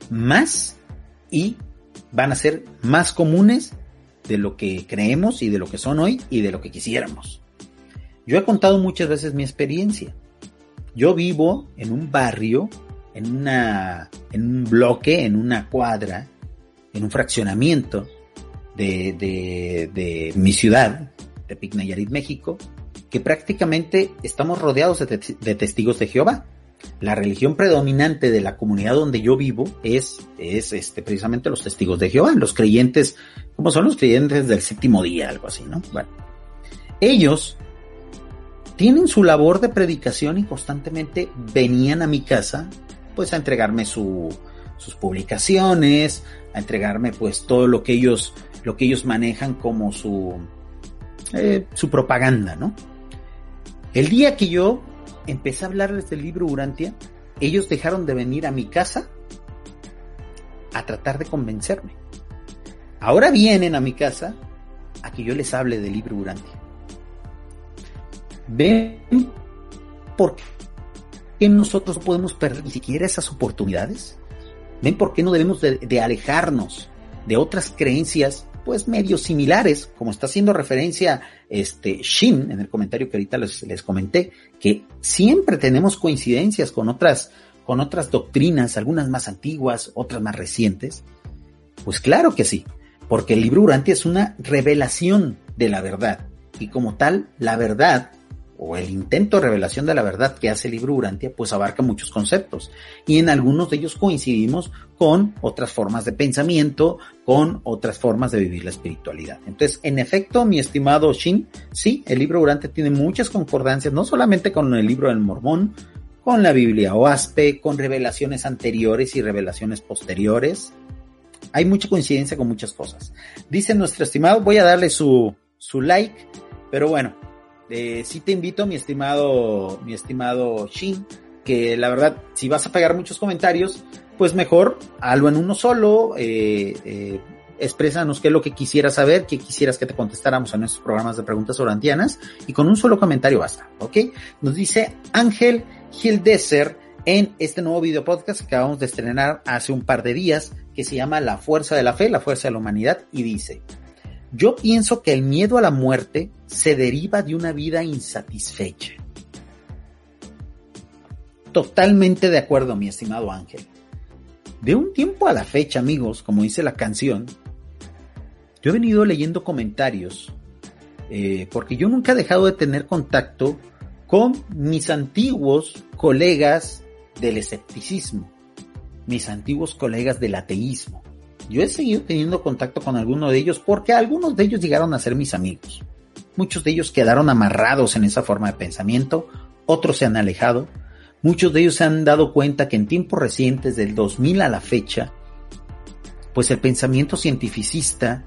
más y van a ser más comunes de lo que creemos y de lo que son hoy y de lo que quisiéramos. Yo he contado muchas veces mi experiencia. Yo vivo en un barrio, en, una, en un bloque, en una cuadra, en un fraccionamiento de, de, mi ciudad, de Nayarit, México, que prácticamente estamos rodeados de, de, testigos de Jehová. La religión predominante de la comunidad donde yo vivo es, es este, precisamente los testigos de Jehová, los creyentes, como son los creyentes del séptimo día, algo así, ¿no? Bueno, ellos tienen su labor de predicación y constantemente venían a mi casa pues a entregarme sus publicaciones, a entregarme pues todo lo que ellos, lo que ellos manejan como su, eh, su propaganda, ¿no? El día que yo empecé a hablarles del libro Urantia, ellos dejaron de venir a mi casa a tratar de convencerme. Ahora vienen a mi casa a que yo les hable del libro Urantia. ¿Ven por qué nosotros no podemos perder ni siquiera esas oportunidades? ¿Ven por qué no debemos de, alejarnos de otras creencias pues medio similares, como está haciendo referencia este Shin en el comentario que ahorita les, les, comenté, que siempre tenemos coincidencias con otras, con otras doctrinas, algunas más antiguas, otras más recientes. Pues claro que sí, porque el libro Urantia es una revelación de la verdad, y como tal, la verdad o el intento de revelación de la verdad que hace el libro Urantia, pues abarca muchos conceptos. Y en algunos de ellos coincidimos con otras formas de pensamiento, con otras formas de vivir la espiritualidad. Entonces, en efecto, mi estimado Shin, sí, el libro Urantia tiene muchas concordancias, no solamente con el libro del Mormón, con la Biblia Oaspe, con revelaciones anteriores y revelaciones posteriores. Hay mucha coincidencia con muchas cosas. Dice nuestro estimado, voy a darle su, su like, pero bueno, eh, sí te invito, mi estimado, mi estimado Shin, que la verdad, si vas a pegar muchos comentarios, pues mejor hazlo en uno solo, eh, eh, expresanos qué es lo que quisieras saber, qué quisieras que te contestáramos en nuestros programas de preguntas orantianas, y con un solo comentario basta, ¿ok? Nos dice Ángel Gildeser en este nuevo video podcast que acabamos de estrenar hace un par de días, que se llama La Fuerza de la Fe, la Fuerza de la Humanidad, y dice, yo pienso que el miedo a la muerte se deriva de una vida insatisfecha. Totalmente de acuerdo, mi estimado Ángel. De un tiempo a la fecha, amigos, como dice la canción, yo he venido leyendo comentarios, eh, porque yo nunca he dejado de tener contacto con mis antiguos colegas del escepticismo, mis antiguos colegas del ateísmo. Yo he seguido teniendo contacto con algunos de ellos porque algunos de ellos llegaron a ser mis amigos. Muchos de ellos quedaron amarrados en esa forma de pensamiento, otros se han alejado, muchos de ellos se han dado cuenta que en tiempos recientes, del 2000 a la fecha, pues el pensamiento cientificista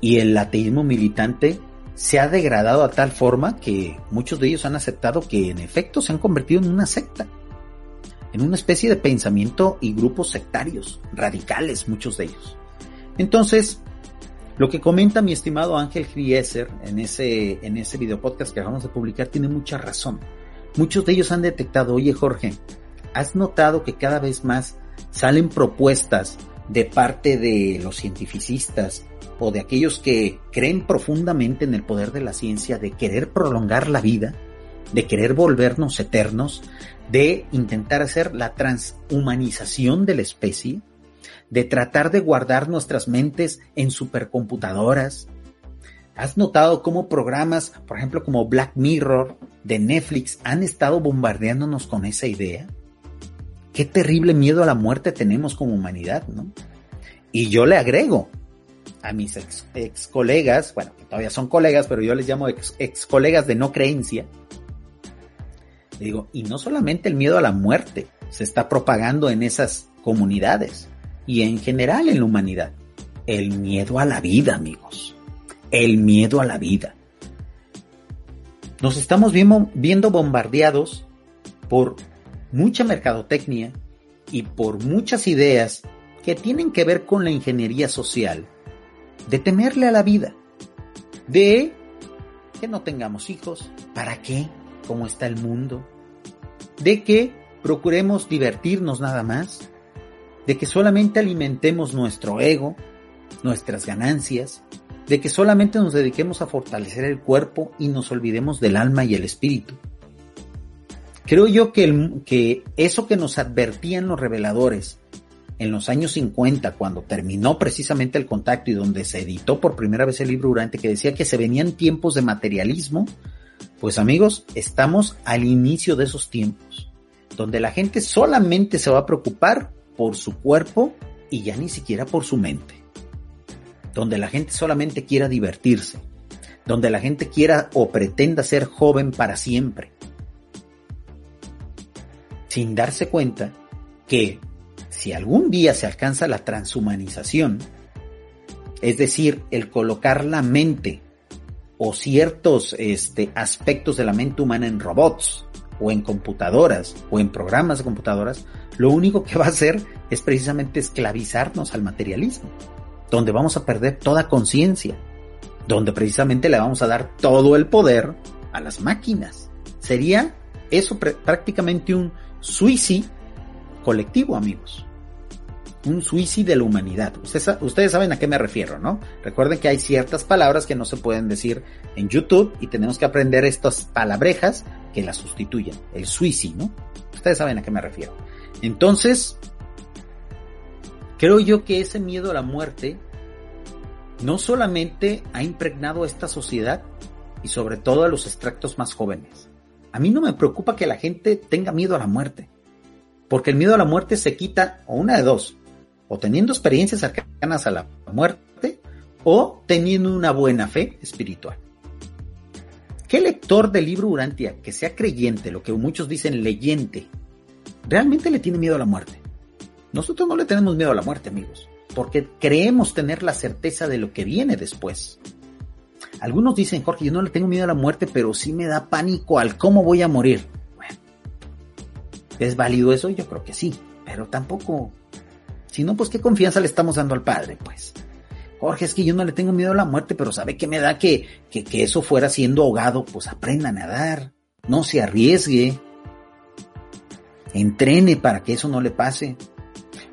y el ateísmo militante se ha degradado a tal forma que muchos de ellos han aceptado que en efecto se han convertido en una secta, en una especie de pensamiento y grupos sectarios, radicales muchos de ellos. Entonces, lo que comenta mi estimado Ángel Grieser en ese, en ese video podcast que acabamos de publicar tiene mucha razón. Muchos de ellos han detectado, oye Jorge, ¿has notado que cada vez más salen propuestas de parte de los cientificistas o de aquellos que creen profundamente en el poder de la ciencia de querer prolongar la vida, de querer volvernos eternos, de intentar hacer la transhumanización de la especie? de tratar de guardar nuestras mentes en supercomputadoras. ¿Has notado cómo programas, por ejemplo, como Black Mirror de Netflix, han estado bombardeándonos con esa idea? Qué terrible miedo a la muerte tenemos como humanidad, ¿no? Y yo le agrego a mis ex, colegas, bueno, que todavía son colegas, pero yo les llamo ex, ex colegas de no creencia. Digo, y no solamente el miedo a la muerte se está propagando en esas comunidades, y en general en la humanidad. El miedo a la vida, amigos. El miedo a la vida. Nos estamos viendo bombardeados por mucha mercadotecnia y por muchas ideas que tienen que ver con la ingeniería social, de temerle a la vida, de que no tengamos hijos, ¿para qué? ¿Cómo está el mundo? De que procuremos divertirnos nada más, de que solamente alimentemos nuestro ego, nuestras ganancias, de que solamente nos dediquemos a fortalecer el cuerpo y nos olvidemos del alma y el espíritu. Creo yo que, el, que eso que nos advertían los reveladores en los años 50, cuando terminó precisamente el contacto y donde se editó por primera vez el libro Durante, que decía que se venían tiempos de materialismo, pues amigos, estamos al inicio de esos tiempos, donde la gente solamente se va a preocupar por su cuerpo y ya ni siquiera por su mente, donde la gente solamente quiera divertirse, donde la gente quiera o pretenda ser joven para siempre, sin darse cuenta que si algún día se alcanza la transhumanización, es decir, el colocar la mente o ciertos este, aspectos de la mente humana en robots o en computadoras o en programas de computadoras, lo único que va a hacer es precisamente esclavizarnos al materialismo, donde vamos a perder toda conciencia, donde precisamente le vamos a dar todo el poder a las máquinas. Sería eso prácticamente un suicidio colectivo, amigos. Un suicidio de la humanidad. Ustedes, saben a qué me refiero, ¿no? Recuerden que hay ciertas palabras que no se pueden decir en YouTube y tenemos que aprender estas palabrejas que las sustituyen. El suicidio, ¿no? Ustedes saben a qué me refiero. Entonces, creo yo que ese miedo a la muerte no solamente ha impregnado a esta sociedad y sobre todo a los extractos más jóvenes. A mí no me preocupa que la gente tenga miedo a la muerte. Porque el miedo a la muerte se quita o una de dos, o teniendo experiencias cercanas a la muerte, o teniendo una buena fe espiritual. ¿Qué lector del libro Urantia, que sea creyente, lo que muchos dicen leyente, realmente le tiene miedo a la muerte? Nosotros no le tenemos miedo a la muerte, amigos, porque creemos tener la certeza de lo que viene después. Algunos dicen, Jorge, yo no le tengo miedo a la muerte, pero sí me da pánico al cómo voy a morir. ¿Es válido eso? Yo creo que sí, pero tampoco. Si no, pues qué confianza le estamos dando al Padre, pues. Jorge, es que yo no le tengo miedo a la muerte, pero ¿sabe qué me da que, que, que eso fuera siendo ahogado? Pues aprenda a nadar, no se arriesgue, entrene para que eso no le pase.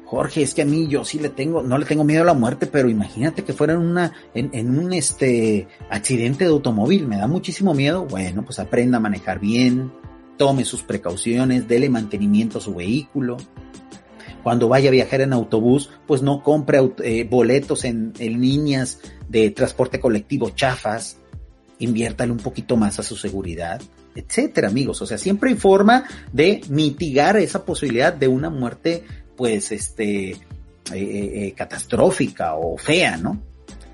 Jorge, es que a mí yo sí le tengo, no le tengo miedo a la muerte, pero imagínate que fuera en una, en, en, un este accidente de automóvil, me da muchísimo miedo. Bueno, pues aprenda a manejar bien, tome sus precauciones, dele mantenimiento a su vehículo. Cuando vaya a viajar en autobús, pues no compre eh, boletos en, en líneas de transporte colectivo chafas, inviértale un poquito más a su seguridad, etcétera, amigos. O sea, siempre hay forma de mitigar esa posibilidad de una muerte, pues, este, eh, eh, catastrófica o fea, ¿no?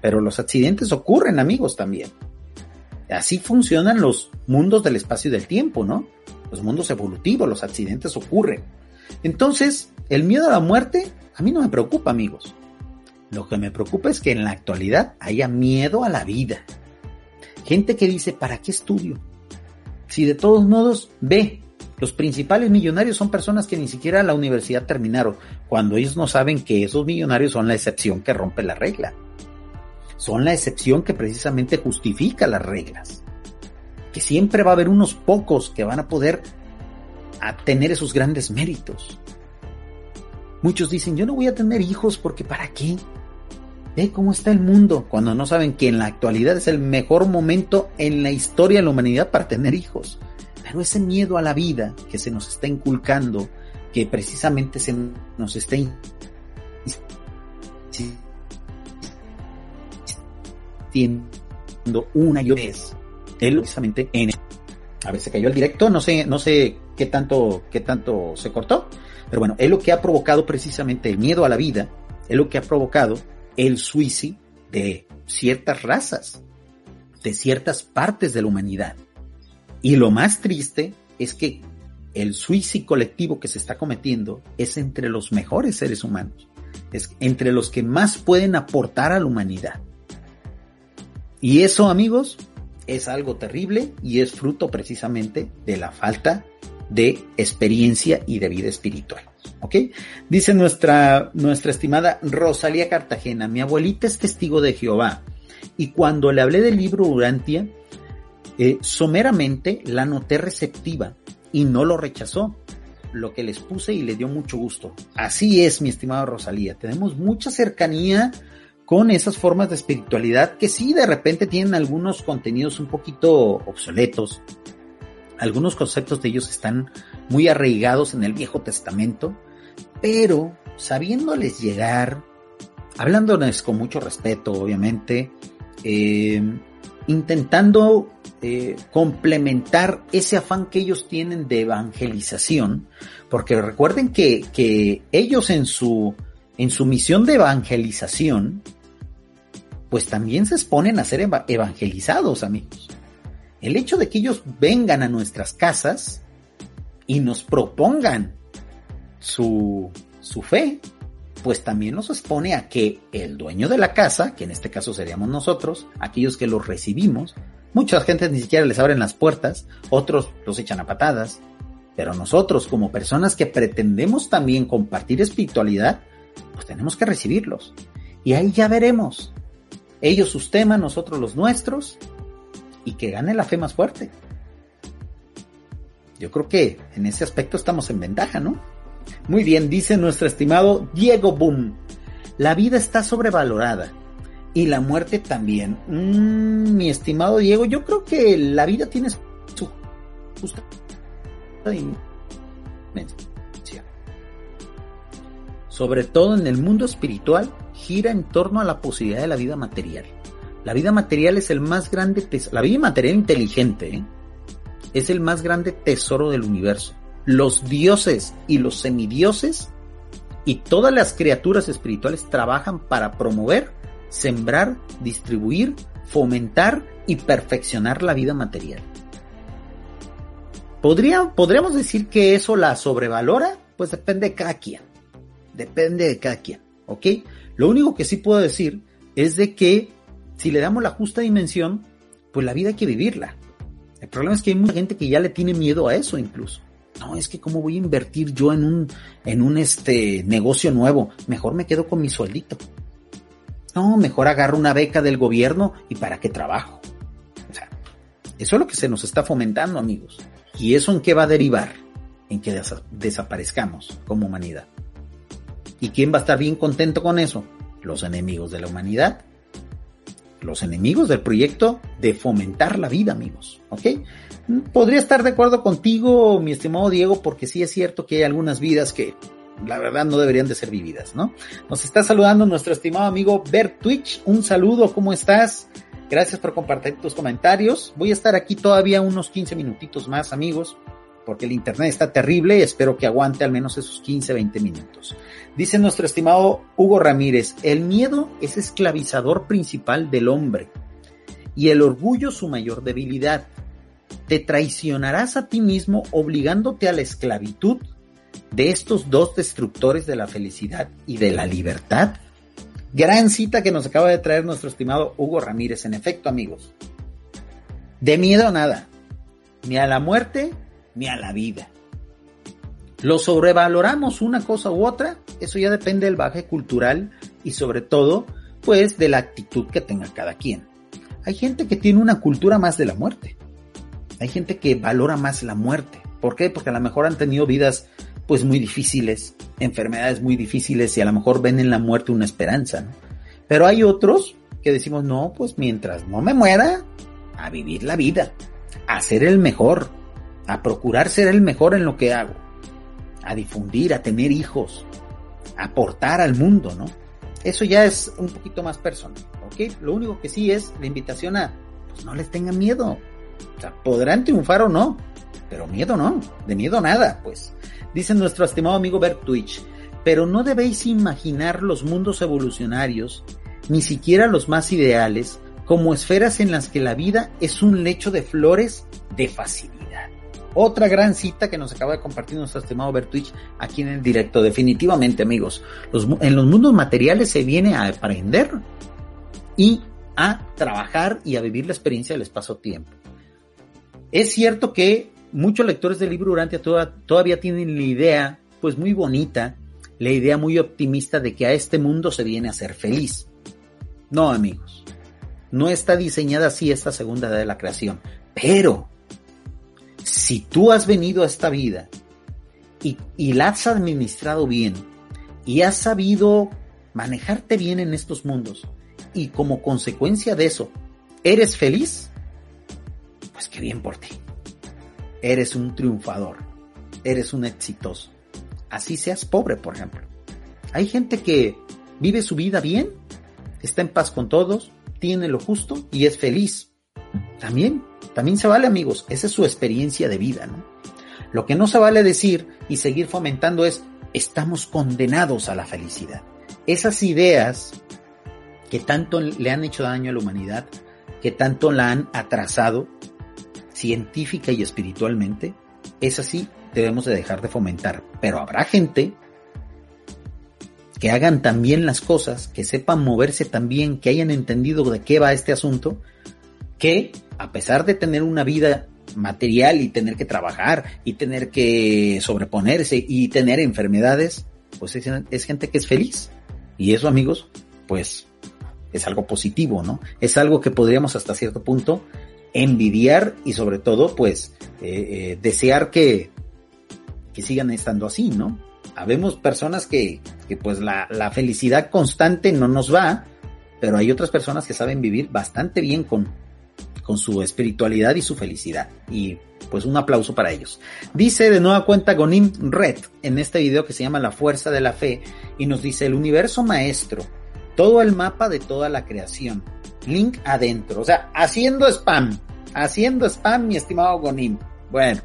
Pero los accidentes ocurren, amigos, también. Así funcionan los mundos del espacio y del tiempo, ¿no? los mundos evolutivos, los accidentes ocurren. Entonces, el miedo a la muerte a mí no me preocupa, amigos. Lo que me preocupa es que en la actualidad haya miedo a la vida. Gente que dice, ¿para qué estudio? Si de todos modos, ve, los principales millonarios son personas que ni siquiera la universidad terminaron, cuando ellos no saben que esos millonarios son la excepción que rompe la regla. Son la excepción que precisamente justifica las reglas que siempre va a haber unos pocos que van a poder tener esos grandes méritos. Muchos dicen, yo no voy a tener hijos porque ¿para qué? Ve cómo está el mundo cuando no saben que en la actualidad es el mejor momento en la historia de la humanidad para tener hijos. Pero ese miedo a la vida que se nos está inculcando, que precisamente se nos está una y otra vez él precisamente en a ver, se cayó el directo, no sé, no sé qué tanto, qué tanto se cortó, pero bueno, es lo que ha provocado precisamente el miedo a la vida, es lo que ha provocado el suicidio de ciertas razas, de ciertas partes de la humanidad. Y lo más triste es que el suicidio colectivo que se está cometiendo es entre los mejores seres humanos, es entre los que más pueden aportar a la humanidad. Y eso, amigos, es algo terrible y es fruto precisamente de la falta de experiencia y de vida espiritual. ¿Ok? Dice nuestra, nuestra estimada Rosalía Cartagena, mi abuelita es testigo de Jehová y cuando le hablé del libro Urantia, eh, someramente la noté receptiva y no lo rechazó. lo que les puse y le dio mucho gusto. Así es, mi estimado Rosalía. Tenemos mucha cercanía con esas formas de espiritualidad que sí de repente tienen algunos contenidos un poquito obsoletos. Algunos conceptos de ellos están muy arraigados en el Viejo Testamento, pero sabiéndoles llegar, hablándoles con mucho respeto, obviamente, eh, intentando eh, complementar ese afán que ellos tienen de evangelización, porque recuerden que, que ellos en su, en su misión de evangelización, pues también se exponen a ser evangelizados, amigos. El hecho de que ellos vengan a nuestras casas y nos propongan su, su fe, pues también nos expone a que el dueño de la casa, que en este caso seríamos nosotros, aquellos que los recibimos, muchas gentes ni siquiera les abren las puertas, otros los echan a patadas, pero nosotros como personas que pretendemos también compartir espiritualidad, pues tenemos que recibirlos. Y ahí ya veremos. Ellos sus temas, nosotros los nuestros, y que gane la fe más fuerte. Yo creo que en ese aspecto estamos en ventaja, ¿no? Muy bien, dice nuestro estimado Diego Boom. La vida está sobrevalorada y la muerte también. Mm, mi estimado Diego, yo creo que la vida tiene su justa Sobre todo en el mundo espiritual, gira en torno a la posibilidad de la vida material. La vida material es el más grande tesoro, la vida material inteligente, ¿eh? es el más grande tesoro del universo los dioses y los semidioses y todas las criaturas espirituales trabajan para promover, sembrar, distribuir, fomentar y perfeccionar la vida material. ¿Podría, ¿Podríamos decir que eso la sobrevalora? Pues depende de cada quien. Depende de cada quien. ¿Ok? Lo único que sí puedo decir es de que si le damos la justa dimensión, pues la vida hay que vivirla. El problema es que hay mucha gente que ya le tiene miedo a eso incluso. No, es que cómo voy a invertir yo en un, en un este negocio nuevo. Mejor me quedo con mi sueldito. No, mejor agarro una beca del gobierno y para qué trabajo. O sea, eso es lo que se nos está fomentando, amigos. ¿Y eso en qué va a derivar? En que desaparezcamos como humanidad. ¿Y quién va a estar bien contento con eso? Los enemigos de la humanidad. Los enemigos del proyecto de fomentar la vida, amigos. ¿Ok? Podría estar de acuerdo contigo, mi estimado Diego, porque sí es cierto que hay algunas vidas que la verdad no deberían de ser vividas, ¿no? Nos está saludando nuestro estimado amigo Bert Twitch. Un saludo, ¿cómo estás? Gracias por compartir tus comentarios. Voy a estar aquí todavía unos 15 minutitos más, amigos, porque el internet está terrible. Espero que aguante al menos esos 15, 20 minutos. Dice nuestro estimado Hugo Ramírez, el miedo es esclavizador principal del hombre y el orgullo su mayor debilidad te traicionarás a ti mismo obligándote a la esclavitud de estos dos destructores de la felicidad y de la libertad? Gran cita que nos acaba de traer nuestro estimado Hugo Ramírez. En efecto, amigos, de miedo nada, ni a la muerte ni a la vida. Lo sobrevaloramos una cosa u otra, eso ya depende del baje cultural y sobre todo, pues, de la actitud que tenga cada quien. Hay gente que tiene una cultura más de la muerte. Hay gente que valora más la muerte. ¿Por qué? Porque a lo mejor han tenido vidas pues muy difíciles, enfermedades muy difíciles y a lo mejor ven en la muerte una esperanza. ¿no? Pero hay otros que decimos, no, pues mientras no me muera, a vivir la vida, a ser el mejor, a procurar ser el mejor en lo que hago, a difundir, a tener hijos, a aportar al mundo, ¿no? Eso ya es un poquito más personal, ¿ok? Lo único que sí es la invitación a, pues no les tengan miedo, o sea, podrán triunfar o no, pero miedo no, de miedo nada, pues. Dice nuestro estimado amigo Bert Twitch, pero no debéis imaginar los mundos evolucionarios, ni siquiera los más ideales, como esferas en las que la vida es un lecho de flores de facilidad. Otra gran cita que nos acaba de compartir nuestro estimado Bert Twitch aquí en el directo. Definitivamente, amigos, en los mundos materiales se viene a aprender y a trabajar y a vivir la experiencia del espacio-tiempo. Es cierto que muchos lectores del libro Urantia todavía tienen la idea, pues muy bonita, la idea muy optimista de que a este mundo se viene a ser feliz. No, amigos. No está diseñada así esta segunda edad de la creación. Pero, si tú has venido a esta vida y, la has administrado bien y has sabido manejarte bien en estos mundos y como consecuencia de eso, ¿eres feliz? Pues qué bien por ti. Eres un triunfador, eres un exitoso. Así seas pobre, por ejemplo. Hay gente que vive su vida bien, está en paz con todos, tiene lo justo y es feliz. También, también se vale amigos, esa es su experiencia de vida, ¿no? Lo que no se vale decir y seguir fomentando es, estamos condenados a la felicidad. Esas ideas que tanto le han hecho daño a la humanidad, que tanto la han atrasado científica y espiritualmente, es así, debemos de dejar de fomentar. Pero habrá gente que hagan también las cosas, que sepan moverse también, que hayan entendido de qué va este asunto, que a pesar de tener una vida material y tener que trabajar y tener que sobreponerse y tener enfermedades, pues es, gente que es feliz. Y eso, amigos, pues es algo positivo, ¿no? Es algo que podríamos hasta cierto punto envidiar y sobre todo, pues, eh, eh, desear que, que sigan estando así, ¿no? Habemos personas que, que pues la, la felicidad constante no nos va, pero hay otras personas que saben vivir bastante bien con, con su espiritualidad y su felicidad. Y pues un aplauso para ellos. Dice de nueva cuenta Gonim Red en este video que se llama La Fuerza de la Fe y nos dice el universo maestro todo el mapa de toda la creación. Link adentro. O sea, haciendo spam. Haciendo spam, mi estimado Gonim. Bueno,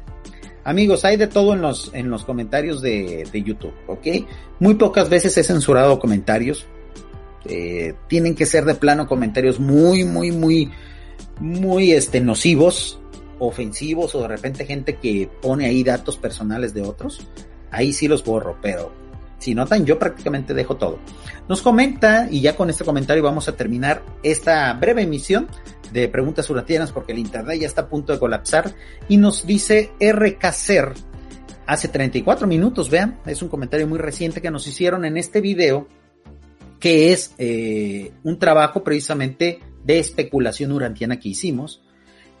amigos, hay de todo en los, en los comentarios de, de YouTube, ¿ok? Muy pocas veces he censurado comentarios. Eh, tienen que ser de plano comentarios muy, muy, muy, muy este, nocivos, ofensivos o de repente gente que pone ahí datos personales de otros. Ahí sí los borro, pero si notan, yo prácticamente dejo todo. Nos comenta, y ya con este comentario vamos a terminar esta breve emisión de preguntas uratianas porque el internet ya está a punto de colapsar. Y nos dice RKCer hace 34 minutos, vean, es un comentario muy reciente que nos hicieron en este video, que es eh, un trabajo precisamente de especulación urantiana que hicimos.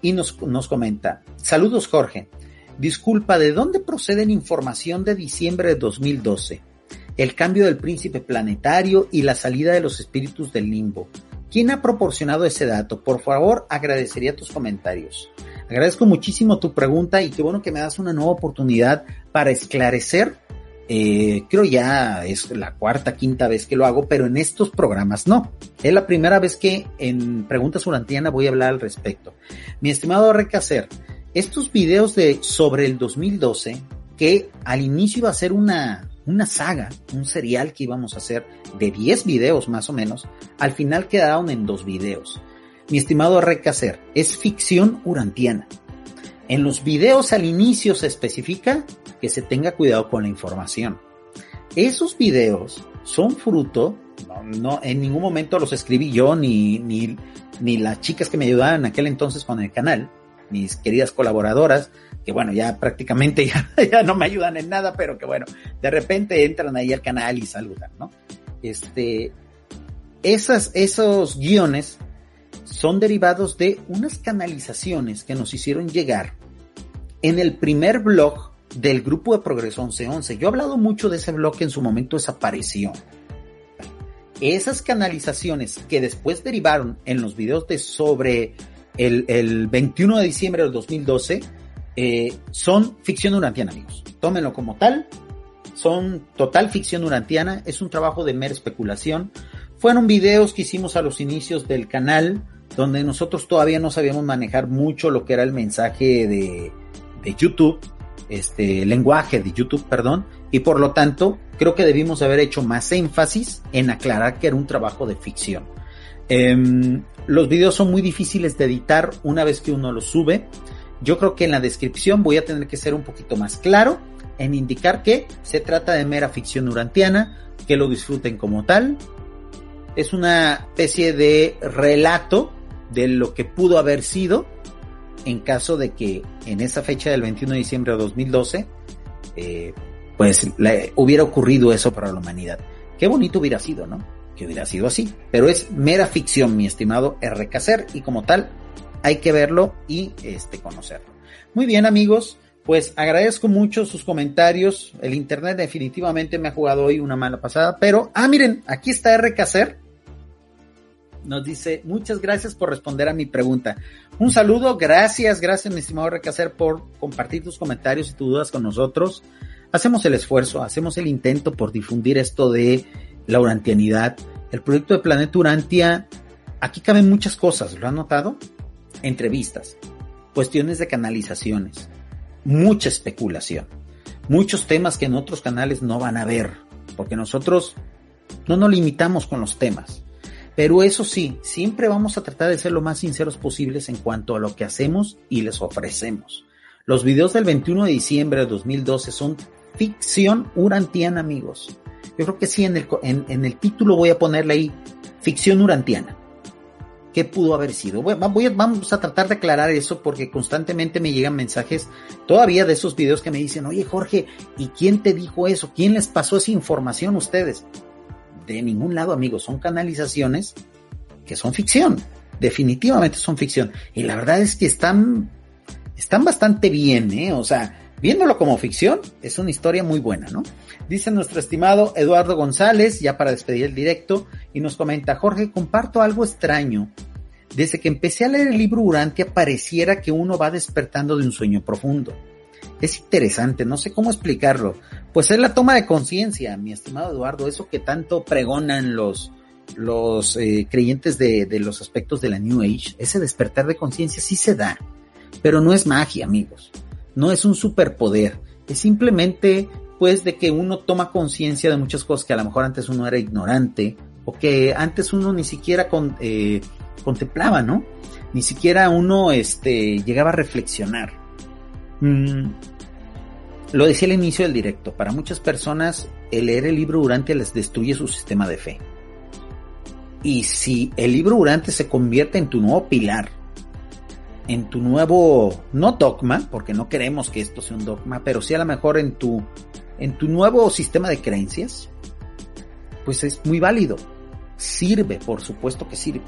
Y nos, nos comenta, saludos Jorge, disculpa, ¿de dónde proceden información de diciembre de 2012? el cambio del príncipe planetario y la salida de los espíritus del limbo. ¿Quién ha proporcionado ese dato? Por favor, agradecería tus comentarios. Agradezco muchísimo tu pregunta y qué bueno que me das una nueva oportunidad para esclarecer. Eh, creo ya es la cuarta, quinta vez que lo hago, pero en estos programas no. Es la primera vez que en Preguntas Urantiana voy a hablar al respecto. Mi estimado Recacer, estos videos de sobre el 2012, que al inicio iba a ser una, una saga, un serial que íbamos a hacer de 10 videos más o menos, al final quedaron en dos videos. Mi estimado Recacer, es ficción urantiana. En los videos al inicio se especifica que se tenga cuidado con la información. Esos videos son fruto, no, en ningún momento los escribí yo ni, ni, ni las chicas que me ayudaban en aquel entonces con el canal, mis queridas colaboradoras, que bueno, ya prácticamente *laughs* ya, no me ayudan en nada, pero que bueno, de repente entran ahí al canal y saludan, ¿no? Este, esas, esos guiones son derivados de unas canalizaciones que nos hicieron llegar en el primer blog del grupo de Progreso 1111. Yo he hablado mucho de ese blog que en su momento desapareció. Esas canalizaciones que después derivaron en los videos de sobre el, el 21 de diciembre del 2012 eh, son ficción urantiana, amigos. Tómenlo como tal. Son total ficción urantiana. Es un trabajo de mera especulación. Fueron videos que hicimos a los inicios del canal, donde nosotros todavía no sabíamos manejar mucho lo que era el mensaje de, de YouTube, este lenguaje de YouTube, perdón, y por lo tanto creo que debimos haber hecho más énfasis en aclarar que era un trabajo de ficción. Eh, los videos son muy difíciles de editar una vez que uno los sube. Yo creo que en la descripción voy a tener que ser un poquito más claro en indicar que se trata de mera ficción urantiana, que lo disfruten como tal. Es una especie de relato de lo que pudo haber sido en caso de que en esa fecha del 21 de diciembre de 2012, eh, pues hubiera ocurrido eso para la humanidad. Qué bonito hubiera sido, ¿no? Que hubiera sido así. Pero es mera ficción, mi estimado RKC, y como tal, hay que verlo y este, conocerlo. Muy bien amigos, pues agradezco mucho sus comentarios. El internet definitivamente me ha jugado hoy una mala pasada, pero, ah, miren, aquí está R. Cacer. Nos dice, muchas gracias por responder a mi pregunta. Un saludo, gracias, gracias, mi estimado R. Cacer, por compartir tus comentarios y tus dudas con nosotros. Hacemos el esfuerzo, hacemos el intento por difundir esto de la urantianidad. El proyecto de Planeta Urantia, aquí caben muchas cosas, ¿lo han notado? Entrevistas, cuestiones de canalizaciones, mucha especulación, muchos temas que en otros canales no van a ver, porque nosotros no nos limitamos con los temas. Pero eso sí, siempre vamos a tratar de ser lo más sinceros posibles en cuanto a lo que hacemos y les ofrecemos. Los videos del 21 de diciembre de 2012 son ficción urantiana, amigos. Yo creo que sí, en el, en el título voy a ponerle ahí ficción urantiana. ¿Qué pudo haber sido? Bueno, vamos a tratar de aclarar eso porque constantemente me llegan mensajes todavía de esos videos que me dicen, oye Jorge, ¿y quién te dijo eso? ¿Quién les pasó esa información a ustedes? De ningún lado, amigos, son canalizaciones que son ficción, definitivamente son ficción. Y la verdad es que están, están bastante bien, ¿eh? O sea, viéndolo como ficción, es una historia muy buena, ¿no? Dice nuestro estimado Eduardo González, ya para despedir el directo, y nos comenta, Jorge, comparto algo extraño. Desde que empecé a leer el libro Urantia pareciera que uno va despertando de un sueño profundo. Es interesante, no sé cómo explicarlo. Pues es la toma de conciencia, mi estimado Eduardo, eso que tanto pregonan los, los eh, creyentes de, de los aspectos de la New Age, ese despertar de conciencia sí se da, pero no es magia, amigos no es un superpoder, es simplemente pues de que uno toma conciencia de muchas cosas que a lo mejor antes uno era ignorante o que antes uno ni siquiera eh, contemplaba, ¿no? Ni siquiera uno este, llegaba a reflexionar. Mm, lo decía al inicio del directo, para muchas personas el leer el libro durante les destruye su sistema de fe. Y si el libro durante se convierte en tu nuevo pilar, en tu nuevo, no dogma, porque no queremos que esto sea un dogma, pero sí a lo mejor en tu, en tu nuevo sistema de creencias, pues es muy válido. Sirve, por supuesto que sirve.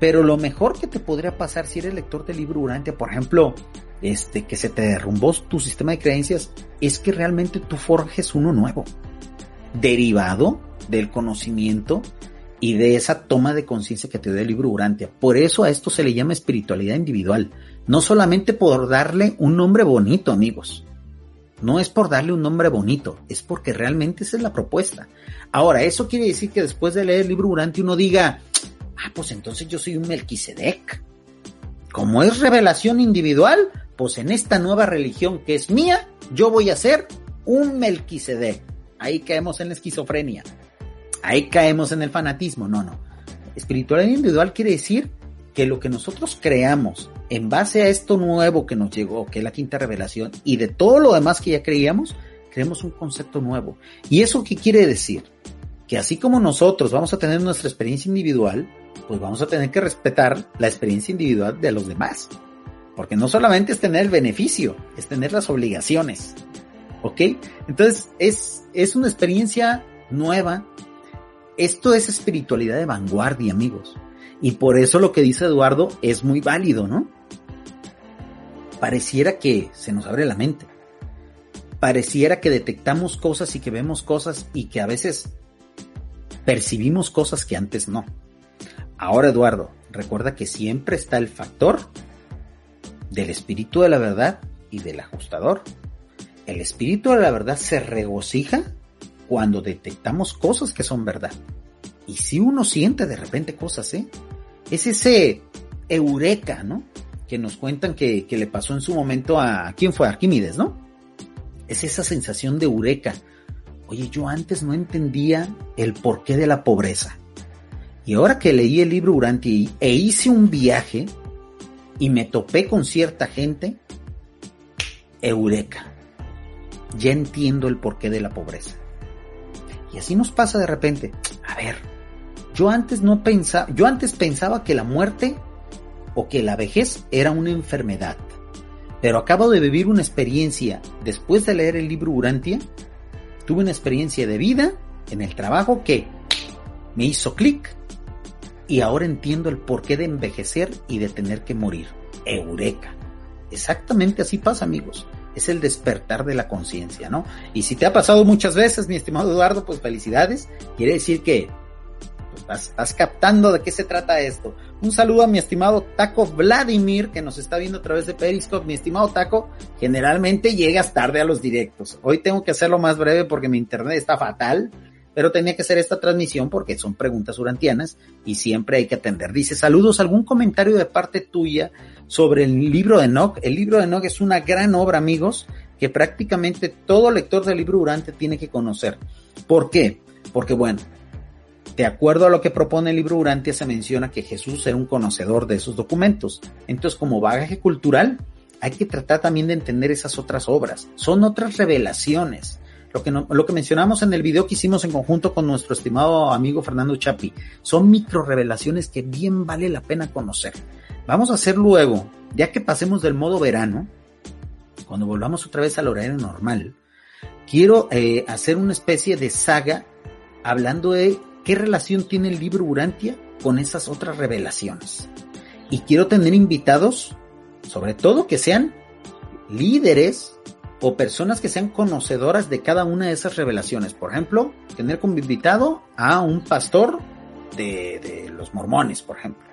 Pero lo mejor que te podría pasar si eres lector del libro Urantia, por ejemplo, este, que se te derrumbó tu sistema de creencias, es que realmente tú forjes uno nuevo, derivado del conocimiento y de esa toma de conciencia que te da el libro Urantia. Por eso a esto se le llama espiritualidad individual. No solamente por darle un nombre bonito, amigos. No es por darle un nombre bonito, es porque realmente esa es la propuesta. Ahora, eso quiere decir que después de leer el libro Urantia uno diga, ah, pues entonces yo soy un Melquisedec. Como es revelación individual, pues en esta nueva religión que es mía, yo voy a ser un Melquisedec. Ahí caemos en la esquizofrenia ahí caemos en el fanatismo. No, no. Espiritualidad individual quiere decir que lo que nosotros creamos en base a esto nuevo que nos llegó, que es la quinta revelación, y de todo lo demás que ya creíamos, creemos un concepto nuevo. ¿Y eso qué quiere decir? Que así como nosotros vamos a tener nuestra experiencia individual, pues vamos a tener que respetar la experiencia individual de los demás. Porque no solamente es tener el beneficio, es tener las obligaciones. ¿Ok? Entonces es, es una experiencia nueva esto es espiritualidad de vanguardia, amigos. Y por eso lo que dice Eduardo es muy válido, ¿no? Pareciera que se nos abre la mente. Pareciera que detectamos cosas y que vemos cosas y que a veces percibimos cosas que antes no. Ahora, Eduardo, recuerda que siempre está el factor del espíritu de la verdad y del ajustador. El espíritu de la verdad se regocija cuando detectamos cosas que son verdad. Y si uno siente de repente cosas, ¿eh? Es ese eureka, ¿no? Que nos cuentan que, le pasó en su momento a, ¿quién fue? Arquímedes, ¿no? Es esa sensación de eureka. Oye, yo antes no entendía el porqué de la pobreza. Y ahora que leí el libro Uranti e hice un viaje y me topé con cierta gente, eureka. Ya entiendo el porqué de la pobreza. Y así nos pasa de repente. A ver, yo antes no pensaba, yo antes pensaba que la muerte o que la vejez era una enfermedad. Pero acabo de vivir una experiencia después de leer el libro Urantia. Tuve una experiencia de vida en el trabajo que me hizo clic y ahora entiendo el porqué de envejecer y de tener que morir. Eureka. Exactamente así pasa, amigos. es el despertar de la conciencia, ¿no? Y si te ha pasado muchas veces, mi estimado Eduardo, pues felicidades. Quiere decir que pues, estás, captando de qué se trata esto. Un saludo a mi estimado Taco Vladimir, que nos está viendo a través de Periscope. Mi estimado Taco, generalmente llegas tarde a los directos. Hoy tengo que hacerlo más breve porque mi internet está fatal pero tenía que hacer esta transmisión porque son preguntas urantianas y siempre hay que atender. Dice, saludos, algún comentario de parte tuya sobre el libro de Enoch. El libro de Enoch es una gran obra, amigos, que prácticamente todo lector del libro Urante tiene que conocer. ¿Por qué? Porque bueno, de acuerdo a lo que propone el libro Urantia, se menciona que Jesús era un conocedor de esos documentos. Entonces, como bagaje cultural, hay que tratar también de entender esas otras obras. Son otras revelaciones lo que, lo que mencionamos en el video que hicimos en conjunto con nuestro estimado amigo Fernando Chapi, son micro revelaciones que bien vale la pena conocer. Vamos a hacer luego, ya que pasemos del modo verano, cuando volvamos otra vez al horario normal, quiero eh, hacer una especie de saga hablando de qué relación tiene el libro Urantia con esas otras revelaciones. Y quiero tener invitados, sobre todo que sean líderes o personas que sean conocedoras de cada una de esas revelaciones. Por ejemplo, tener como invitado a un pastor de, de los mormones, por ejemplo.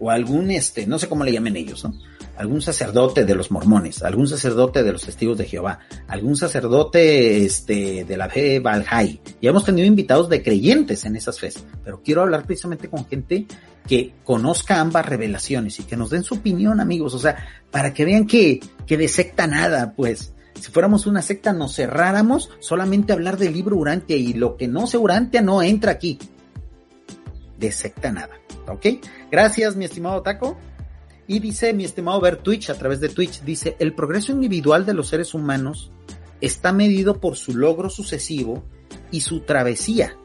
O algún, este, no sé cómo le llamen ellos, ¿no? Algún sacerdote de los mormones, algún sacerdote de los testigos de Jehová, algún sacerdote, este, de la fe Valhai. Y hemos tenido invitados de creyentes en esas fes. Pero quiero hablar precisamente con gente que conozca ambas revelaciones y que nos den su opinión, amigos. O sea, para que vean que, que de secta nada, pues si fuéramos una secta nos cerráramos solamente a hablar del libro Urantia y lo que no se Urantia no entra aquí. De secta nada. ¿Ok? Gracias, mi estimado Taco. Y dice mi estimado Ver Twitch a través de Twitch, dice, el progreso individual de los seres humanos está medido por su logro sucesivo y su travesía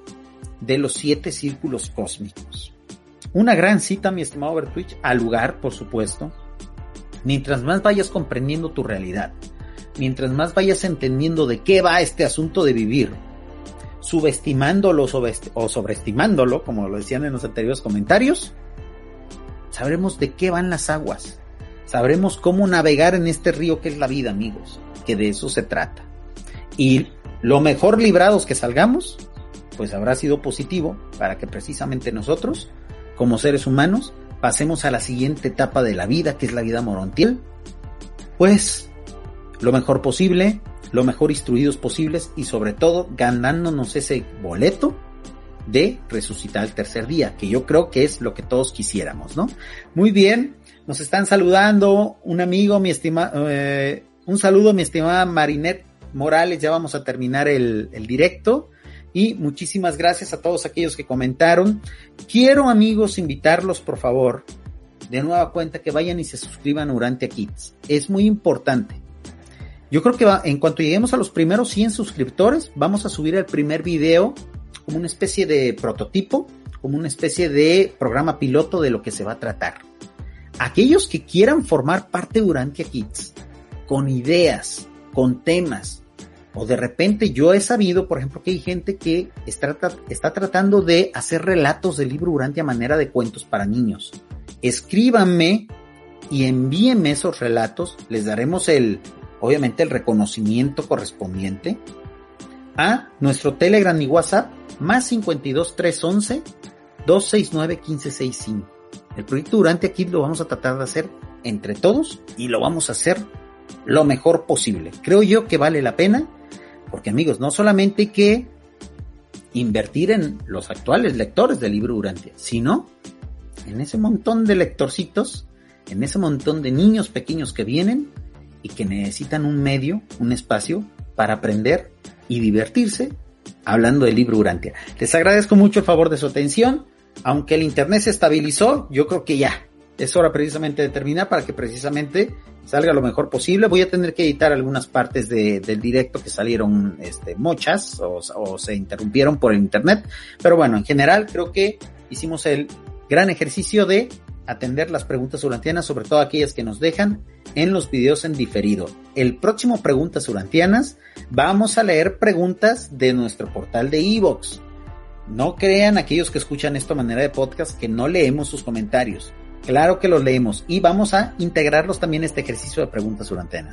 de los siete círculos cósmicos. Una gran cita, mi estimado Ver Twitch, al lugar, por supuesto, mientras más vayas comprendiendo tu realidad, mientras más vayas entendiendo de qué va este asunto de vivir, subestimándolo o sobreestimándolo, como lo decían en los anteriores comentarios, sabremos de qué van las aguas. Sabremos cómo navegar en este río que es la vida, amigos, que de eso se trata. Y lo mejor librados que salgamos, pues habrá sido positivo para que precisamente nosotros, como seres humanos, pasemos a la siguiente etapa de la vida, que es la vida morontiel, pues lo mejor posible, lo mejor instruidos posibles y sobre todo ganándonos ese boleto de resucitar el tercer día, que yo creo que es lo que todos quisiéramos, ¿no? Muy bien, nos están saludando un amigo, mi estima, eh, un saludo mi estimada Marinette Morales, ya vamos a terminar el, el directo y muchísimas gracias a todos aquellos que comentaron. Quiero amigos invitarlos por favor de nueva cuenta que vayan y se suscriban a Urantia Kids. Es muy importante. Yo creo que va, en cuanto lleguemos a los primeros 100 suscriptores, vamos a subir el primer video como una especie de prototipo, como una especie de programa piloto de lo que se va a tratar. Aquellos que quieran formar parte de Urantia Kids, con ideas, con temas, o de repente yo he sabido, por ejemplo, que hay gente que está, tratando de hacer relatos del libro Urantia a manera de cuentos para niños. Escríbanme y envíenme esos relatos, les daremos el, obviamente el reconocimiento correspondiente a nuestro Telegram y WhatsApp más 52 311 269 1565. El proyecto Durante aquí lo vamos a tratar de hacer entre todos y lo vamos a hacer lo mejor posible. Creo yo que vale la pena porque amigos, no solamente hay que invertir en los actuales lectores del libro Durante, sino en ese montón de lectorcitos, en ese montón de niños pequeños que vienen y que necesitan un medio, un espacio para aprender y divertirse hablando del libro Urantia. Les agradezco mucho el favor de su atención. Aunque el internet se estabilizó, yo creo que ya es hora precisamente de terminar para que precisamente salga lo mejor posible. Voy a tener que editar algunas partes de, del directo que salieron este, muchas o, o se interrumpieron por el internet. Pero bueno, en general creo que hicimos el gran ejercicio de atender las preguntas urantianas, sobre todo aquellas que nos dejan en los videos en diferido. El próximo Preguntas Urantianas vamos a leer preguntas de nuestro portal de Evox. No crean aquellos que escuchan esto a manera de podcast que no leemos sus comentarios. Claro que los leemos y vamos a integrarlos también en este ejercicio de preguntas durante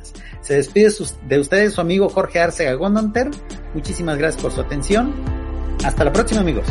Se despide de ustedes su amigo Jorge Arcega Gondonter. Muchísimas gracias por su atención. Hasta la próxima amigos.